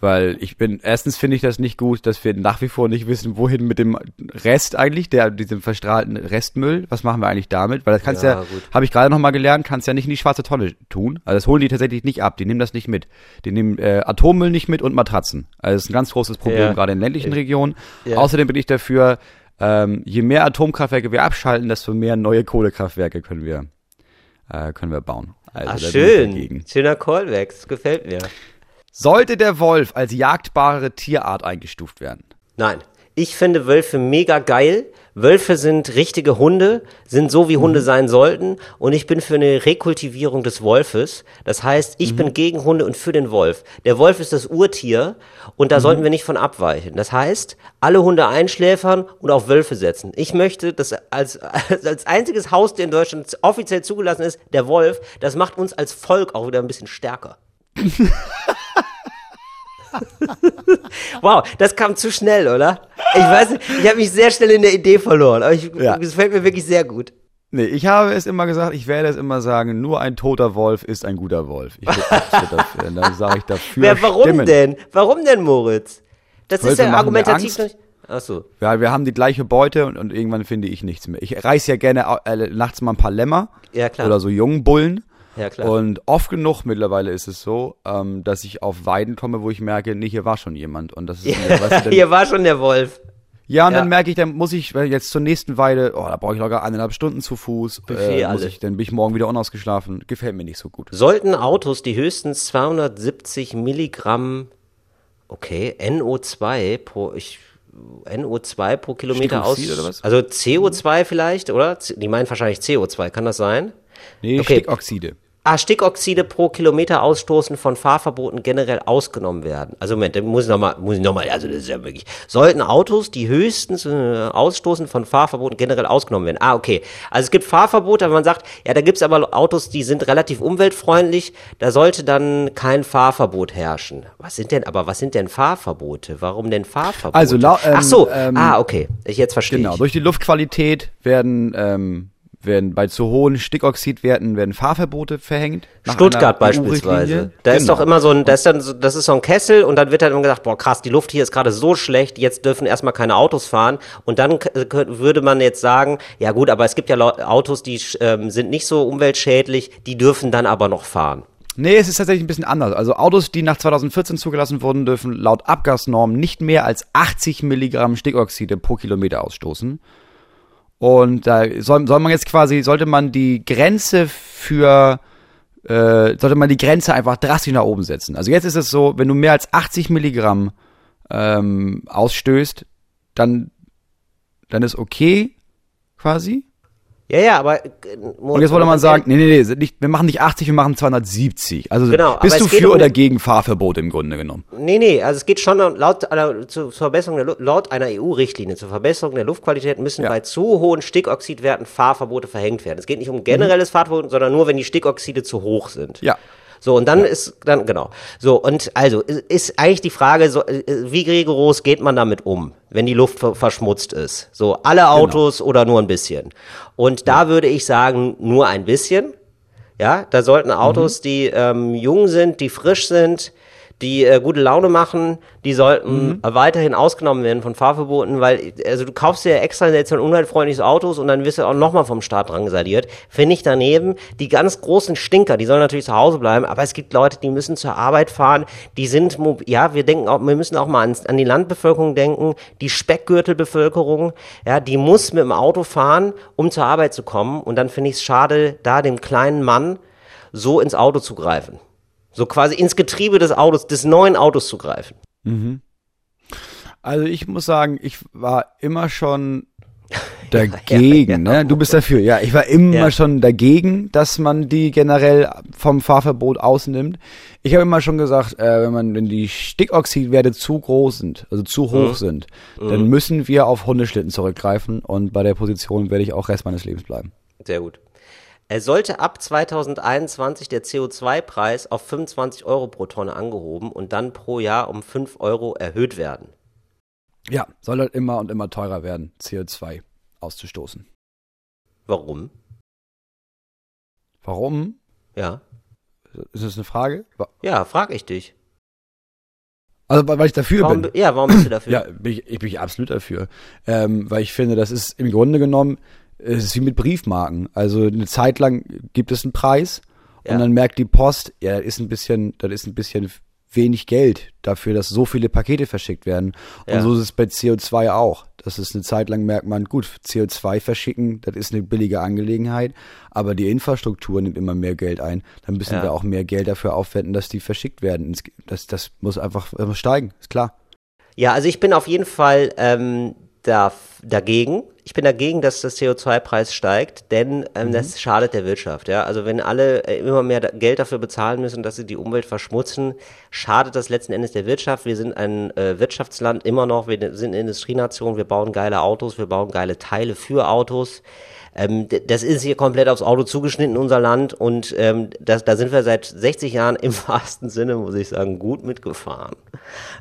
Weil ich bin, erstens finde ich das nicht gut, dass wir nach wie vor nicht wissen, wohin mit dem Rest eigentlich, der, diesem verstrahlten Restmüll, was machen wir eigentlich damit? Weil das kannst Ja, ja, habe ich gerade noch mal gelernt, kannst ja nicht in die schwarze Tonne tun. Also das holen die tatsächlich nicht ab, die nehmen das nicht mit. Die nehmen äh, Atommüll nicht mit und Matratzen. Also das ist ein ganz großes Problem, Ja. gerade in ländlichen Regionen. Ja. Außerdem bin ich dafür, ähm, je mehr Atomkraftwerke wir abschalten, desto mehr neue Kohlekraftwerke können wir, äh, können wir bauen. Also, Ach, schön. Schöner Callback. Das gefällt mir. Sollte der Wolf als jagdbare Tierart eingestuft werden? Nein. Ich finde Wölfe mega geil. Wölfe sind richtige Hunde, sind so wie Hunde sein sollten. Und ich bin für eine Rekultivierung des Wolfes. Das heißt, ich bin gegen Hunde und für den Wolf. Der Wolf ist das Urtier und da sollten wir nicht von abweichen. Das heißt, alle Hunde einschläfern und auf Wölfe setzen. Ich möchte, dass als, als einziges Haustier in Deutschland offiziell zugelassen ist, der Wolf. Das macht uns als Volk auch wieder ein bisschen stärker. Wow, das kam zu schnell, oder? Ich weiß nicht, ich habe mich sehr schnell in der Idee verloren, aber ich, Ja. das gefällt mir wirklich sehr gut. Nee, ich habe es immer gesagt, ich werde es immer sagen, nur ein toter Wolf ist ein guter Wolf. Ich dafür. Dann sage ich dafür Wer, warum Stimmen. denn? Warum denn, Moritz? Das ist Wölfe ja argumentativ Angst. noch. Ach so. Ja, wir haben die gleiche Beute und, und irgendwann finde ich nichts mehr. Ich reiß ja gerne äh, nachts mal ein paar Lämmer Ja, klar. oder so jungen Bullen. Ja, klar. Und oft genug mittlerweile ist es so, ähm, dass ich auf Weiden komme, wo ich merke, nee, hier war schon jemand. Und das ist, weißt du, dann, Hier war schon der Wolf. Ja, und Ja. dann merke ich, dann muss ich jetzt zur nächsten Weide, oh, da brauche ich locker eineinhalb Stunden zu Fuß. Buffet äh, muss alle. ich, dann bin ich morgen wieder unausgeschlafen. Gefällt mir nicht so gut. Sollten Autos, die höchstens 270 Milligramm, okay, NO2 pro, ich, NO2 pro Kilometer aus, also CO2 vielleicht, oder? Die meinen wahrscheinlich CO2, kann das sein? Nee, Okay. Stickoxide. Ah, Stickoxide pro Kilometer ausstoßen von Fahrverboten generell ausgenommen werden. Also Moment, da muss ich nochmal, muss ich nochmal, also das ist ja wirklich. Sollten Autos, die höchstens äh, ausstoßen von Fahrverboten generell ausgenommen werden. Ah, okay. Also es gibt Fahrverbote, aber man sagt, ja, da gibt's aber Autos, die sind relativ umweltfreundlich, da sollte dann kein Fahrverbot herrschen. Was sind denn, aber was sind denn Fahrverbote? Warum denn Fahrverbote? Also, ähm, Ach so, ähm, ah, okay. Ich jetzt verstehe Genau, ich. durch die Luftqualität werden, ähm, werden bei zu hohen Stickoxidwerten werden Fahrverbote verhängt. Stuttgart beispielsweise. Da ist Genau. doch immer so ein, da ist dann das ist so ein Kessel und dann wird dann immer gesagt, boah krass, die Luft hier ist gerade so schlecht, jetzt dürfen erstmal keine Autos fahren. Und dann würde man jetzt sagen, ja gut, aber es gibt ja Autos, die ähm, sind nicht so umweltschädlich, die dürfen dann aber noch fahren. Nee, es ist tatsächlich ein bisschen anders. Also Autos, die nach 2014 zugelassen wurden, dürfen laut Abgasnormen nicht mehr als 80 Milligramm Stickoxide pro Kilometer ausstoßen. Und da soll, soll man jetzt quasi, sollte man die Grenze für, äh, sollte man die Grenze einfach drastisch nach oben setzen. Also jetzt ist es so, wenn du mehr als 80 Milligramm ähm, ausstößt, dann, dann ist okay, quasi. Ja, ja, aber. äh, Und jetzt wollte man sagen, nee, nee, nee, nicht, wir machen nicht 80, wir machen 270. Also Genau, bist du für um oder gegen Fahrverbot im Grunde genommen? Nee, nee, also es geht schon laut, einer- zur Verbesserung der, laut einer EU-Richtlinie zur Verbesserung der Luftqualität müssen Ja. bei zu hohen Stickoxidwerten Fahrverbote verhängt werden. Es geht nicht um generelles Fahrverbot, sondern nur, wenn die Stickoxide zu hoch sind. Ja. So, und dann ist, dann, genau. So, und also, ist- eigentlich die Frage, so, wie rigoros geht man damit um, wenn die Luft ver verschmutzt ist? So, alle Autos oder nur ein bisschen? Und da würde ich sagen, nur ein bisschen. Ja, da sollten Autos, die ähm, jung sind, die frisch sind, die äh, gute Laune machen, die sollten äh, weiterhin ausgenommen werden von Fahrverboten, weil also du kaufst dir ja extra jetzt ein umweltfreundliches Autos und dann wirst du auch nochmal vom Staat drangsaliert. Finde ich daneben. Die ganz großen Stinker, die sollen natürlich zu Hause bleiben, aber es gibt Leute, die müssen zur Arbeit fahren, die sind, ja, wir denken auch, wir müssen auch mal ans, an die Landbevölkerung denken, die Speckgürtelbevölkerung, ja, die muss mit dem Auto fahren, um zur Arbeit zu kommen und dann finde ich es schade, da dem kleinen Mann so ins Auto zu greifen. So quasi ins Getriebe des Autos, des neuen Autos zu greifen. Also ich muss sagen, ich war immer schon dagegen, ne? Du bist dafür. Ja, ich war immer Ja. schon dagegen, dass man die generell vom Fahrverbot ausnimmt. Ich habe immer schon gesagt, äh, wenn man, wenn die Stickoxidwerte zu groß sind, also zu hoch sind, dann müssen wir auf Hundeschlitten zurückgreifen und bei der Position werde ich auch Rest meines Lebens bleiben. Sehr gut. Er sollte ab 2021 der CO2-Preis auf 25 Euro pro Tonne angehoben und dann pro Jahr um 5 Euro erhöht werden. Ja, soll halt immer und immer teurer werden, CO2 auszustoßen. Warum? Warum? Ja. Ist das eine Frage? Ja, frag ich dich. Also weil ich dafür Warum, bin. bi- ja, warum bist du dafür? Ja, bin ich, ich bin absolut dafür. Ähm, weil ich finde, das ist im Grunde genommen, es ist wie mit Briefmarken. Also eine Zeit lang gibt es einen Preis Ja. und dann merkt die Post, ja, das ist ein bisschen, das ist ein bisschen wenig Geld dafür, dass so viele Pakete verschickt werden. Und Ja. so ist es bei CO2 auch. Das ist eine Zeit lang merkt man, gut, CO2 verschicken, das ist eine billige Angelegenheit, aber die Infrastruktur nimmt immer mehr Geld ein. Dann müssen Ja. wir auch mehr Geld dafür aufwenden, dass die verschickt werden. Das, das muss einfach steigen, ist klar. Ja, also ich bin auf jeden Fall ähm, da, dagegen. Ich bin dagegen, dass der CO2-Preis steigt, denn ähm, das schadet der Wirtschaft. Ja, also wenn alle äh, immer mehr Geld dafür bezahlen müssen, dass sie die Umwelt verschmutzen, schadet das letzten Endes der Wirtschaft. Wir sind ein äh, Wirtschaftsland immer noch. Wir sind eine Industrienation. Wir bauen geile Autos. Wir bauen geile Teile für Autos. Ähm, das ist hier komplett aufs Auto zugeschnitten, unser Land. Und ähm, das, da sind wir seit 60 Jahren im wahrsten Sinne, muss ich sagen, gut mitgefahren.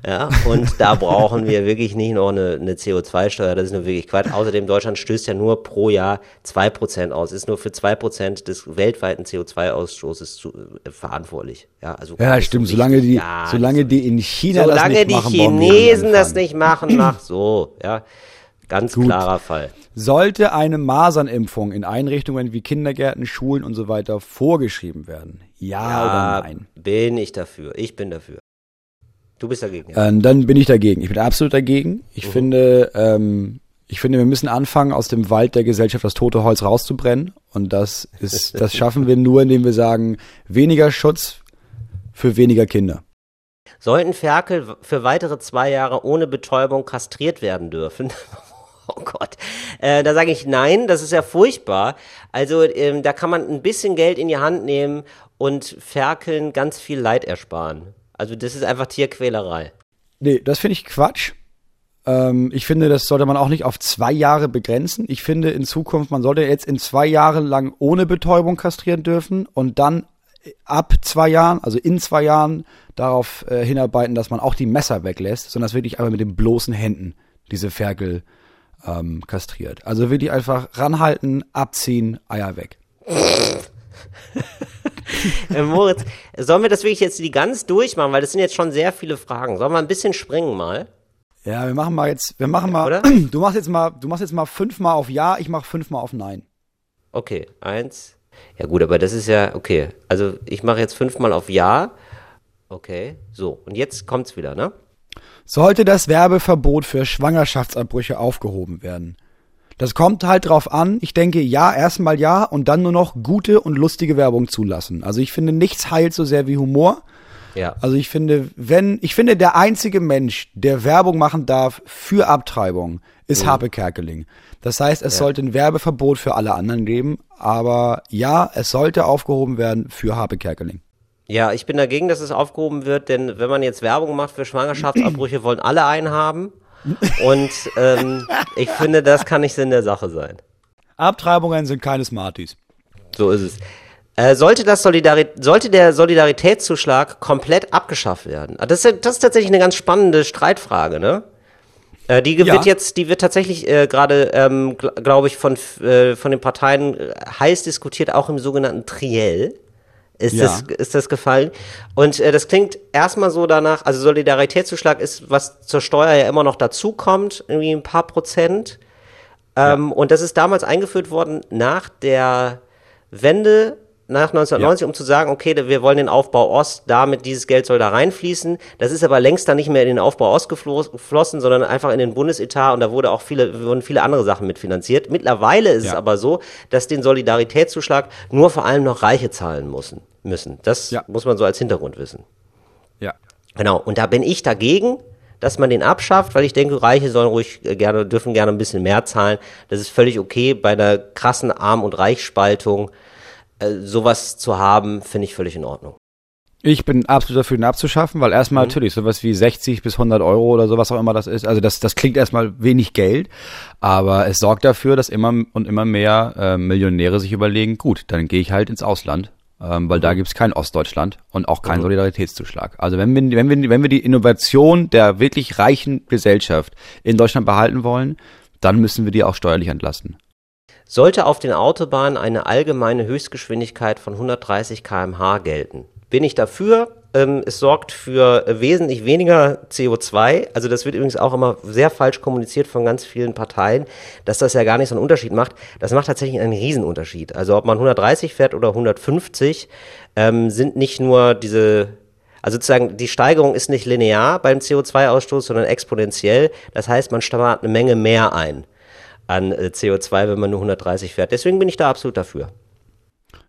Ja, und da brauchen wir wirklich nicht noch eine, eine CO2-Steuer. Das ist nur wirklich Quatsch. Außerdem, Deutschland stößt ja nur pro Jahr 2% aus. Ist nur für 2% des weltweiten CO2-Ausstoßes zu, äh, verantwortlich. Ja, also Ja, so stimmt. wichtig. Solange die, Ja, solange die in China solange das nicht die machen, brauchen wir Chinesen das nicht machen, mach so. Ja, ganz Gut. klarer Fall. Sollte eine Masernimpfung in Einrichtungen wie Kindergärten, Schulen und so weiter vorgeschrieben werden? Ja, Ja, oder nein? bin ich dafür. Ich bin dafür. Du bist dagegen. Ja. Ähm, dann bin ich dagegen. Ich bin absolut dagegen. Mhm. Ich finde, ähm, ich finde, wir müssen anfangen, aus dem Wald der Gesellschaft das tote Holz rauszubrennen. Und das ist, das schaffen wir nur, indem wir sagen, weniger Schutz für weniger Kinder. Sollten Ferkel für weitere zwei Jahre ohne Betäubung kastriert werden dürfen? Oh Gott. Äh, da sage ich nein, das ist ja furchtbar. Also ähm, da kann man ein bisschen Geld in die Hand nehmen und Ferkeln ganz viel Leid ersparen. Also das ist einfach Tierquälerei. Nee, das finde ich Quatsch. Ähm, ich finde, das sollte man auch nicht auf zwei Jahre begrenzen. Ich finde in Zukunft, man sollte jetzt in zwei Jahren lang ohne Betäubung kastrieren dürfen und dann ab zwei Jahren, also in zwei Jahren, darauf äh, hinarbeiten, dass man auch die Messer weglässt, sondern das wirklich einfach mit den bloßen Händen diese Ferkel ähm, kastriert. Also wirklich einfach ranhalten, abziehen, Eier weg. Äh, Moritz, sollen wir das wirklich jetzt die ganz durchmachen? Weil das sind jetzt schon sehr viele Fragen. Sollen wir ein bisschen springen mal? Ja, wir machen mal jetzt, wir machen mal, Oder? du machst jetzt mal, du machst jetzt mal fünfmal auf Ja, ich mach fünfmal auf Nein. Okay, eins. Ja gut, aber das ist ja, okay. Also ich mache jetzt fünfmal auf Ja. Okay, so. Und jetzt kommt's wieder, ne? Sollte das Werbeverbot für Schwangerschaftsabbrüche aufgehoben werden? Das kommt halt drauf an. Ich denke, ja, erstmal ja und dann nur noch gute und lustige Werbung zulassen. Also ich finde, nichts heilt so sehr wie Humor. Ja. Also ich finde, wenn, ich finde, der einzige Mensch, der Werbung machen darf für Abtreibung, ist Mhm. Harpe Kerkeling. Das heißt, es sollte ein Werbeverbot für alle anderen geben, aber ja, es sollte aufgehoben werden für Harpe Kerkeling. Ja, ich bin dagegen, dass es aufgehoben wird, denn wenn man jetzt Werbung macht für Schwangerschaftsabbrüche, wollen alle einen haben. Und ähm, ich finde, das kann nicht Sinn der Sache sein. Abtreibungen sind keine Smarties. So ist es. Äh, sollte, das Solidari sollte der Solidaritätszuschlag komplett abgeschafft werden? Ah, Das ist, das ist tatsächlich eine ganz spannende Streitfrage, ne? Äh, die Ja. wird jetzt, die wird tatsächlich äh, gerade, ähm, gl glaube ich, von, äh, von den Parteien äh, heiß diskutiert, auch im sogenannten Triell. Ist, Ja. das, ist das gefallen? Und äh, das klingt erstmal so danach, also Solidaritätszuschlag ist, was zur Steuer ja immer noch dazukommt, irgendwie ein paar Prozent. Ähm, Und das ist damals eingeführt worden nach der Wende, nach 1990, um zu sagen, okay, wir wollen den Aufbau Ost, damit dieses Geld soll da reinfließen. Das ist aber längst dann nicht mehr in den Aufbau Ost geflo- geflossen, sondern einfach in den Bundesetat und da wurde auch viele, wurden viele andere Sachen mitfinanziert. Mittlerweile ist es Ja. aber so, dass den Solidaritätszuschlag nur vor allem noch Reiche zahlen müssen. müssen. Das Ja. muss man so als Hintergrund wissen. Ja. Genau, und da bin ich dagegen, dass man den abschafft, weil ich denke, Reiche sollen ruhig äh, gerne, dürfen gerne ein bisschen mehr zahlen. Das ist völlig okay. Bei einer krassen Arm- und Reichsspaltung äh, sowas zu haben, finde ich völlig in Ordnung. Ich bin absolut dafür, ihn abzuschaffen, weil erstmal natürlich sowas wie 60 bis 100 Euro oder sowas auch immer das ist. Also das, das klingt erstmal wenig Geld, aber es sorgt dafür, dass immer und immer mehr äh, Millionäre sich überlegen, gut, dann gehe ich halt ins Ausland, ähm, weil da gibt's kein Ostdeutschland und auch keinen Solidaritätszuschlag. Also wenn wir, wenn, wir, wenn wir die Innovation der wirklich reichen Gesellschaft in Deutschland behalten wollen, dann müssen wir die auch steuerlich entlasten. Sollte auf den Autobahnen eine allgemeine Höchstgeschwindigkeit von 130 km/h gelten? Bin ich dafür? Ähm, es sorgt für äh, wesentlich weniger CO2. Also das wird übrigens auch immer sehr falsch kommuniziert von ganz vielen Parteien, dass das ja gar nicht so einen Unterschied macht. Das macht tatsächlich einen Riesenunterschied. Also ob man 130 fährt oder 150, ähm, sind nicht nur diese also sozusagen, die Steigerung ist nicht linear beim CO2-Ausstoß, sondern exponentiell. Das heißt, man spart eine Menge mehr ein an äh, CO2, wenn man nur 130 fährt. Deswegen bin ich da absolut dafür.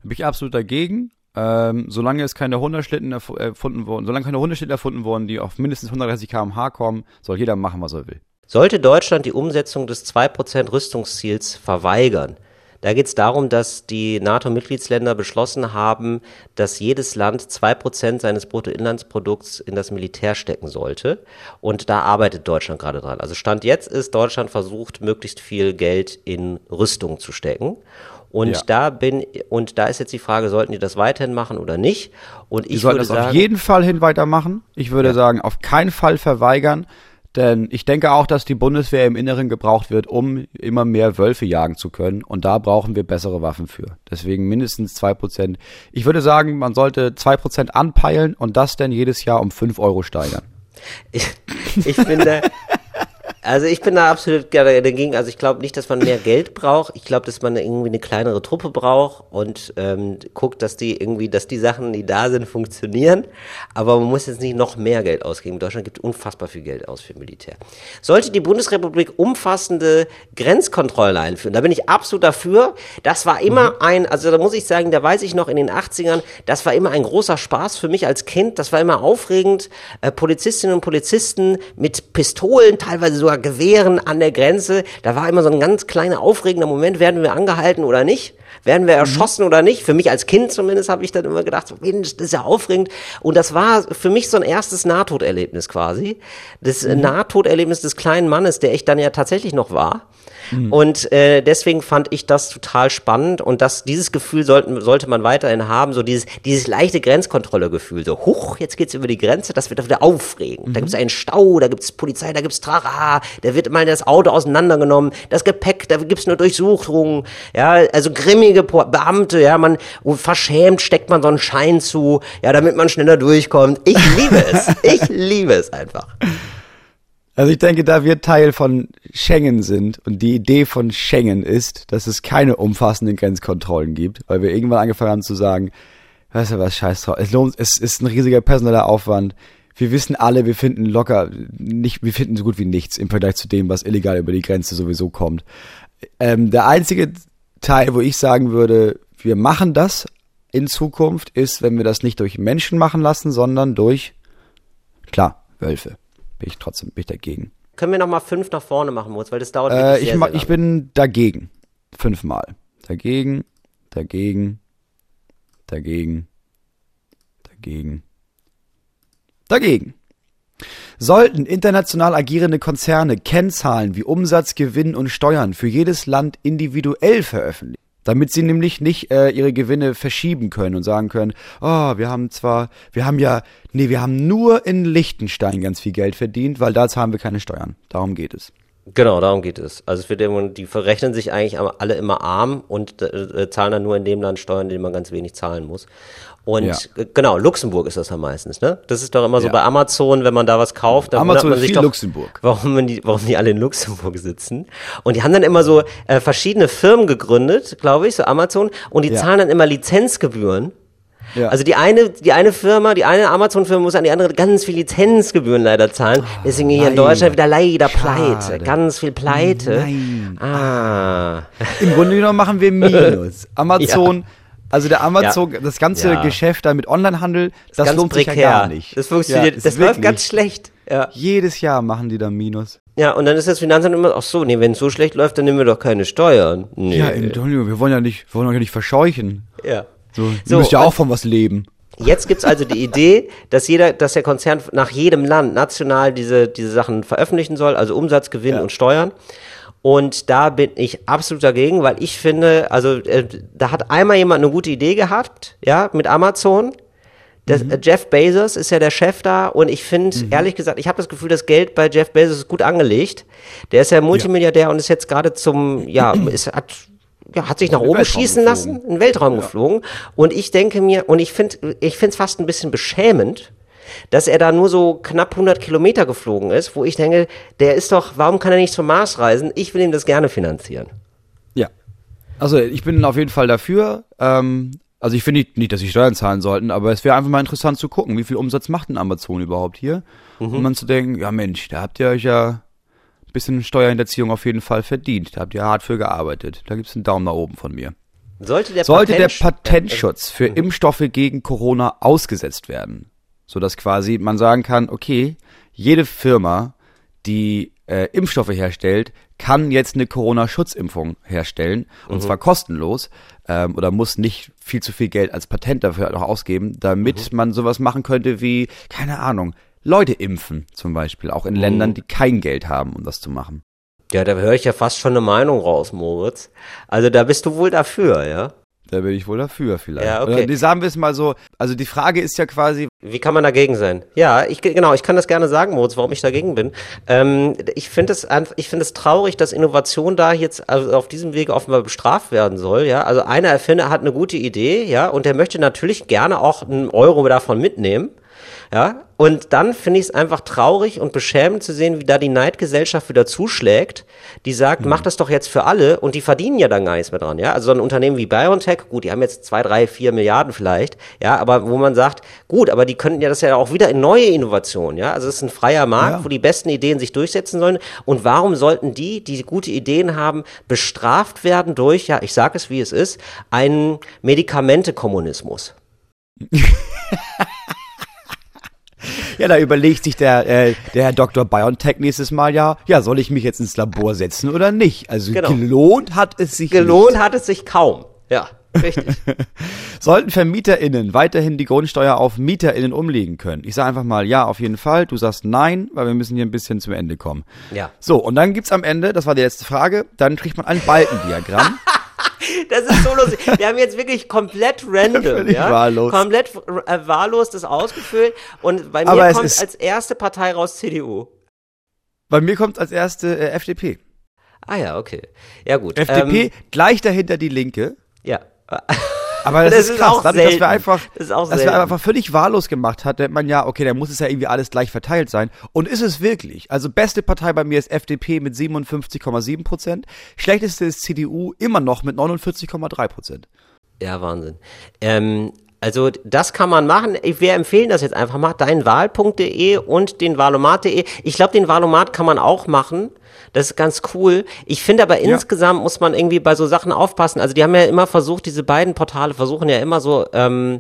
Bin ich absolut dagegen. Ähm, solange es keine Hundeschlitten erf- erfunden wurden, solange keine Hundeschlitten erfunden wurden, die auf mindestens 130 km/h kommen, soll jeder machen, was er will. Sollte Deutschland die Umsetzung des 2% Rüstungsziels verweigern? Da geht es darum, dass die NATO-Mitgliedsländer beschlossen haben, dass jedes Land 2% seines Bruttoinlandsprodukts in das Militär stecken sollte. Und da arbeitet Deutschland gerade dran. Also Stand jetzt ist Deutschland versucht, möglichst viel Geld in Rüstung zu stecken. Und Ja. da bin, und da ist jetzt die Frage, sollten die das weiterhin machen oder nicht? Und Die ich sollten würde das auf sagen, jeden Fall hin weitermachen. Ich würde sagen, auf keinen Fall verweigern, denn ich denke auch, dass die Bundeswehr im Inneren gebraucht wird, um immer mehr Wölfe jagen zu können. Und da brauchen wir bessere Waffen für. Deswegen mindestens zwei Prozent. Ich würde sagen, man sollte zwei Prozent anpeilen und das dann jedes Jahr um fünf Euro steigern. Ich, ich finde, also ich bin da absolut gerne dagegen. Also ich glaube nicht, dass man mehr Geld braucht. Ich glaube, dass man irgendwie eine kleinere Truppe braucht und ähm, guckt, dass die irgendwie, dass die Sachen, die da sind, funktionieren. Aber man muss jetzt nicht noch mehr Geld ausgeben. Deutschland gibt unfassbar viel Geld aus für Militär. Sollte die Bundesrepublik umfassende Grenzkontrollen einführen, da bin ich absolut dafür. Das war immer ein, also da muss ich sagen, da weiß ich noch in den 80ern, das war immer ein großer Spaß für mich als Kind. Das war immer aufregend. Äh, Polizistinnen und Polizisten mit Pistolen, teilweise sogar Gewehren an der Grenze. Da war immer so ein ganz kleiner aufregender Moment, werden wir angehalten oder nicht? Werden wir erschossen oder nicht? Für mich als Kind zumindest habe ich dann immer gedacht, Mensch, das ist ja aufregend. Und das war für mich so ein erstes Nahtoderlebnis quasi. Das äh, Nahtoderlebnis des kleinen Mannes, der ich dann ja tatsächlich noch war. Und äh, deswegen fand ich das total spannend und das, dieses Gefühl sollten, sollte man weiterhin haben, so dieses, dieses leichte Grenzkontrolle-Gefühl, so huch, jetzt geht's über die Grenze, das wird doch wieder aufregend. Da gibt's einen Stau, da gibt's Polizei, da gibt's Trara, da wird mal das Auto auseinandergenommen, das Gepäck, da gibt's eine Durchsuchung, ja, also grimmige Beamte, ja, man verschämt steckt man so einen Schein zu, ja, damit man schneller durchkommt. Ich liebe es, ich liebe es einfach. Also ich denke, da wir Teil von Schengen sind und die Idee von Schengen ist, dass es keine umfassenden Grenzkontrollen gibt, weil wir irgendwann angefangen haben zu sagen, weißt du was, scheiß drauf, es lohnt, es ist ein riesiger personeller Aufwand. Wir wissen alle, wir finden locker nicht, wir finden so gut wie nichts im Vergleich zu dem, was illegal über die Grenze sowieso kommt. Ähm, der einzige Teil, wo ich sagen würde, wir machen das in Zukunft ist, wenn wir das nicht durch Menschen machen lassen, sondern durch, klar, Wölfe. Bin ich trotzdem bin ich dagegen. Können wir noch mal fünf nach vorne machen, Moritz, weil das dauert Äh, wirklich ich, sehr, ich bin dagegen. Fünfmal. Dagegen, dagegen, dagegen, dagegen, dagegen. Sollten international agierende Konzerne Kennzahlen wie Umsatz, Gewinn und Steuern für jedes Land individuell veröffentlichen, damit sie nämlich nicht äh, ihre Gewinne verschieben können und sagen können, oh, wir haben zwar, wir haben ja, nee, wir haben nur in Liechtenstein ganz viel Geld verdient, weil da zahlen wir keine Steuern. Darum geht es. Genau, darum geht es. Also wird immer, die verrechnen sich eigentlich alle immer arm und äh, äh, zahlen dann nur in dem Land Steuern, in dem man ganz wenig zahlen muss. Und Ja. genau, Luxemburg ist das ja meistens, ne? Das ist doch immer so Ja. bei Amazon, wenn man da was kauft, dann Amazon man sich viel doch, Luxemburg. warum die, warum die alle in Luxemburg sitzen. Und die haben dann immer so äh, verschiedene Firmen gegründet, glaube ich, so Amazon, und die Ja. zahlen dann immer Lizenzgebühren. Ja. Also die eine, die eine Firma, die eine Amazon-Firma muss an die andere ganz viel Lizenzgebühren leider zahlen. Deswegen hier in. Deutschland wieder leider Schade. pleite. Ganz viel pleite. Nein. Ah. Im Grunde genommen machen wir Minus. Amazon, also der Amazon, Ja. das ganze Ja. Geschäft da mit Onlinehandel, das ganz lohnt sich ja gar nicht. Das funktioniert, Ja, ist das läuft ganz schlecht. Ja. Jedes Jahr machen die da Minus. ja, und dann ist das Finanzamt immer, ach so, nee, wenn es so schlecht läuft, dann nehmen wir doch keine Steuern. Nee. Ja, Antonio, wir wollen ja nicht, wir wollen ja nicht verscheuchen. ja. So, So, musst ja auch von was leben. Jetzt gibt's also die Idee, dass jeder, dass der Konzern nach jedem Land national diese, diese Sachen veröffentlichen soll, also Umsatz, Gewinn Ja. und Steuern. Und da bin ich absolut dagegen, weil ich finde, also äh, da hat einmal jemand eine gute Idee gehabt, ja, mit Amazon. Das, Mhm. äh, Jeff Bezos ist ja der Chef da und ich finde, ehrlich gesagt, ich habe das Gefühl, das Geld bei Jeff Bezos ist gut angelegt. Der ist ja Multimilliardär und ist jetzt gerade zum, ja, ist, hat, ja, hat sich nach oben schießen geflogen. lassen, in den Weltraum geflogen. Und ich denke mir, und ich finde, ich finde es fast ein bisschen beschämend, dass er da nur so knapp 100 Kilometer geflogen ist, wo ich denke, der ist doch, warum kann er nicht zum Mars reisen? Ich will ihm das gerne finanzieren. Ja. Also ich bin auf jeden Fall dafür. Ähm, also ich finde nicht, dass sie Steuern zahlen sollten, aber es wäre einfach mal interessant zu gucken, wie viel Umsatz macht denn Amazon überhaupt hier? Und man zu denken, ja Mensch, da habt ihr euch ja ein bisschen Steuerhinterziehung auf jeden Fall verdient. Da habt ihr hart für gearbeitet. Da gibt's einen Daumen nach oben von mir. Sollte der, Sollte der Patentsch- Patentschutz für Impfstoffe gegen Corona ausgesetzt werden, sodass quasi man sagen kann, okay, jede Firma, die äh, Impfstoffe herstellt, kann jetzt eine Corona-Schutzimpfung herstellen und zwar kostenlos ähm, oder muss nicht viel zu viel Geld als Patent dafür noch ausgeben, damit man sowas machen könnte wie, keine Ahnung, Leute impfen zum Beispiel, auch in Ländern, die kein Geld haben, um das zu machen. Ja, da höre ich ja fast schon eine Meinung raus, Moritz. Also da bist du wohl dafür, ja? Da bin ich wohl dafür vielleicht. Ja, okay. Oder, nee, sagen wir es mal so, also die Frage ist ja quasi, Wie kann man dagegen sein? Ja, ich genau, ich kann das gerne sagen, Moritz, warum ich dagegen bin. Ähm, ich finde es ich finde es traurig, dass Innovation da jetzt also auf diesem Wege offenbar bestraft werden soll. Ja, also einer Erfinder hat eine gute Idee, ja, und der möchte natürlich gerne auch einen Euro davon mitnehmen. Ja, und dann finde ich es einfach traurig und beschämend zu sehen, wie da die Neidgesellschaft wieder zuschlägt, die sagt, mach das doch jetzt für alle und die verdienen ja dann gar nichts mehr dran, ja. Also so ein Unternehmen wie BioNTech, gut, die haben jetzt zwei, drei, vier Milliarden vielleicht, ja, aber wo man sagt, gut, aber die könnten ja das ja auch wieder in neue Innovationen, ja. Also es ist ein freier Markt, Ja. wo die besten Ideen sich durchsetzen sollen. Und warum sollten die, die gute Ideen haben, bestraft werden durch, ja, ich sage es wie es ist, einen Medikamentekommunismus? Ja, da überlegt sich der, äh, der Herr Dr. BioNTech nächstes Mal ja, ja, soll ich mich jetzt ins Labor setzen oder nicht? Also Genau. gelohnt hat es sich Gelohnt hat es sich kaum. Ja, richtig. nicht. Sollten VermieterInnen weiterhin die Grundsteuer auf MieterInnen umlegen können? Ich sage einfach mal ja, auf jeden Fall. Du sagst nein, weil wir müssen hier ein bisschen zum Ende kommen. Ja. So, und dann gibt's am Ende, das war die letzte Frage, dann kriegt man ein Balkendiagramm. Das ist so lustig. Wir haben jetzt wirklich komplett random, ja? wahllos. Komplett äh, wahllos das ausgefüllt. Und bei mir kommt als erste Partei raus CDU. Bei mir kommt als erste äh, FDP. Ah ja, okay. Ja gut. FDP, Ähm, gleich dahinter die Linke. ja. Aber das, Das ist krass, auch dadurch, dass selten. wir einfach, Das dass selten. wir einfach völlig wahllos gemacht hat, denkt man ja, okay, dann muss es ja irgendwie alles gleich verteilt sein. Und ist es wirklich? Also beste Partei bei mir ist FDP mit 57,7 Prozent. Schlechteste ist CDU immer noch mit 49,3 Prozent. Ja, Wahnsinn. Ähm, Also das kann man machen. Wir empfehlen das jetzt einfach mal. Deinwahl.de und den Wahlomat.de. Ich glaube, den Wahlomat kann man auch machen. Das ist ganz cool. Ich finde aber ja. insgesamt muss man irgendwie bei so Sachen aufpassen. Also die haben ja immer versucht, diese beiden Portale versuchen ja immer so ähm,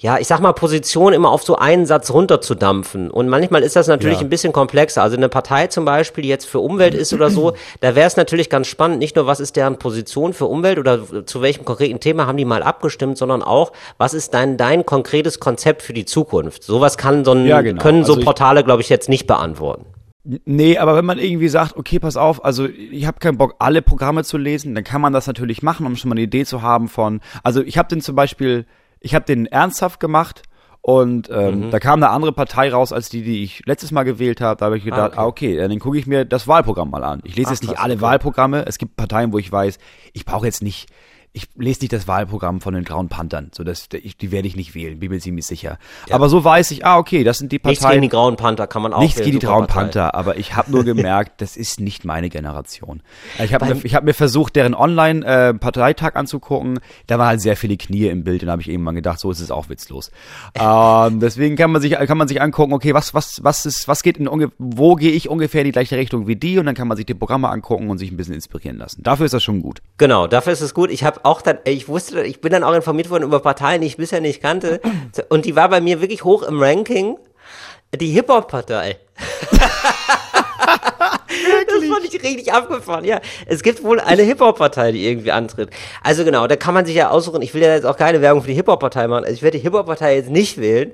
ja, ich sag mal, Position immer auf so einen Satz runterzudampfen. Und manchmal ist das natürlich ja. ein bisschen komplexer. Also eine Partei zum Beispiel, die jetzt für Umwelt ist oder so, da wäre es natürlich ganz spannend, nicht nur, was ist deren Position für Umwelt oder zu welchem konkreten Thema haben die mal abgestimmt, sondern auch, was ist dein, dein konkretes Konzept für die Zukunft? Sowas kann so ein, ja, genau. können so also Portale, glaube ich, jetzt nicht beantworten. Nee, aber wenn man irgendwie sagt, okay, pass auf, also ich habe keinen Bock, alle Programme zu lesen, dann kann man das natürlich machen, um schon mal eine Idee zu haben von, also ich habe den zum Beispiel ich habe den ernsthaft gemacht und ähm, mhm. da kam eine andere Partei raus als die, die ich letztes Mal gewählt habe. Da habe ich gedacht, ah, okay, ah, okay dann gucke ich mir das Wahlprogramm mal an. Ich lese Ach, jetzt nicht alle okay. Wahlprogramme. Es gibt Parteien, wo ich weiß, ich brauche jetzt nicht ich lese nicht das Wahlprogramm von den Grauen Panthern, so dass die, werde ich nicht wählen, bin mir ziemlich sicher. Ja. Aber so weiß ich, ah okay, das sind die Parteien. Nichts gegen die Grauen Panther kann man auch. Nichts gegen die Grauen Panther, aber ich habe nur gemerkt, das ist nicht meine Generation. Ich habe mir, ich hab mir versucht, deren Online-Parteitag äh, anzugucken. Da war halt sehr viele Knie im Bild und habe ich irgendwann gedacht, so ist es auch witzlos. ähm, deswegen kann man sich kann man sich angucken, okay, was was was ist was geht in wo gehe ich ungefähr in die gleiche Richtung wie die und dann kann man sich die Programme angucken und sich ein bisschen inspirieren lassen. Dafür ist das schon gut. Genau, dafür ist es gut. Ich habe auch dann, ich wusste, ich bin dann auch informiert worden über Parteien, die ich bisher nicht kannte. Und die war bei mir wirklich hoch im Ranking. Die Hip-Hop-Partei. das fand ich richtig abgefahren, ja. Es gibt wohl eine Hip-Hop-Partei, die irgendwie antritt. Also genau, da kann man sich ja aussuchen. Ich will ja jetzt auch keine Werbung für die Hip-Hop-Partei machen. Also ich werde die Hip-Hop-Partei jetzt nicht wählen,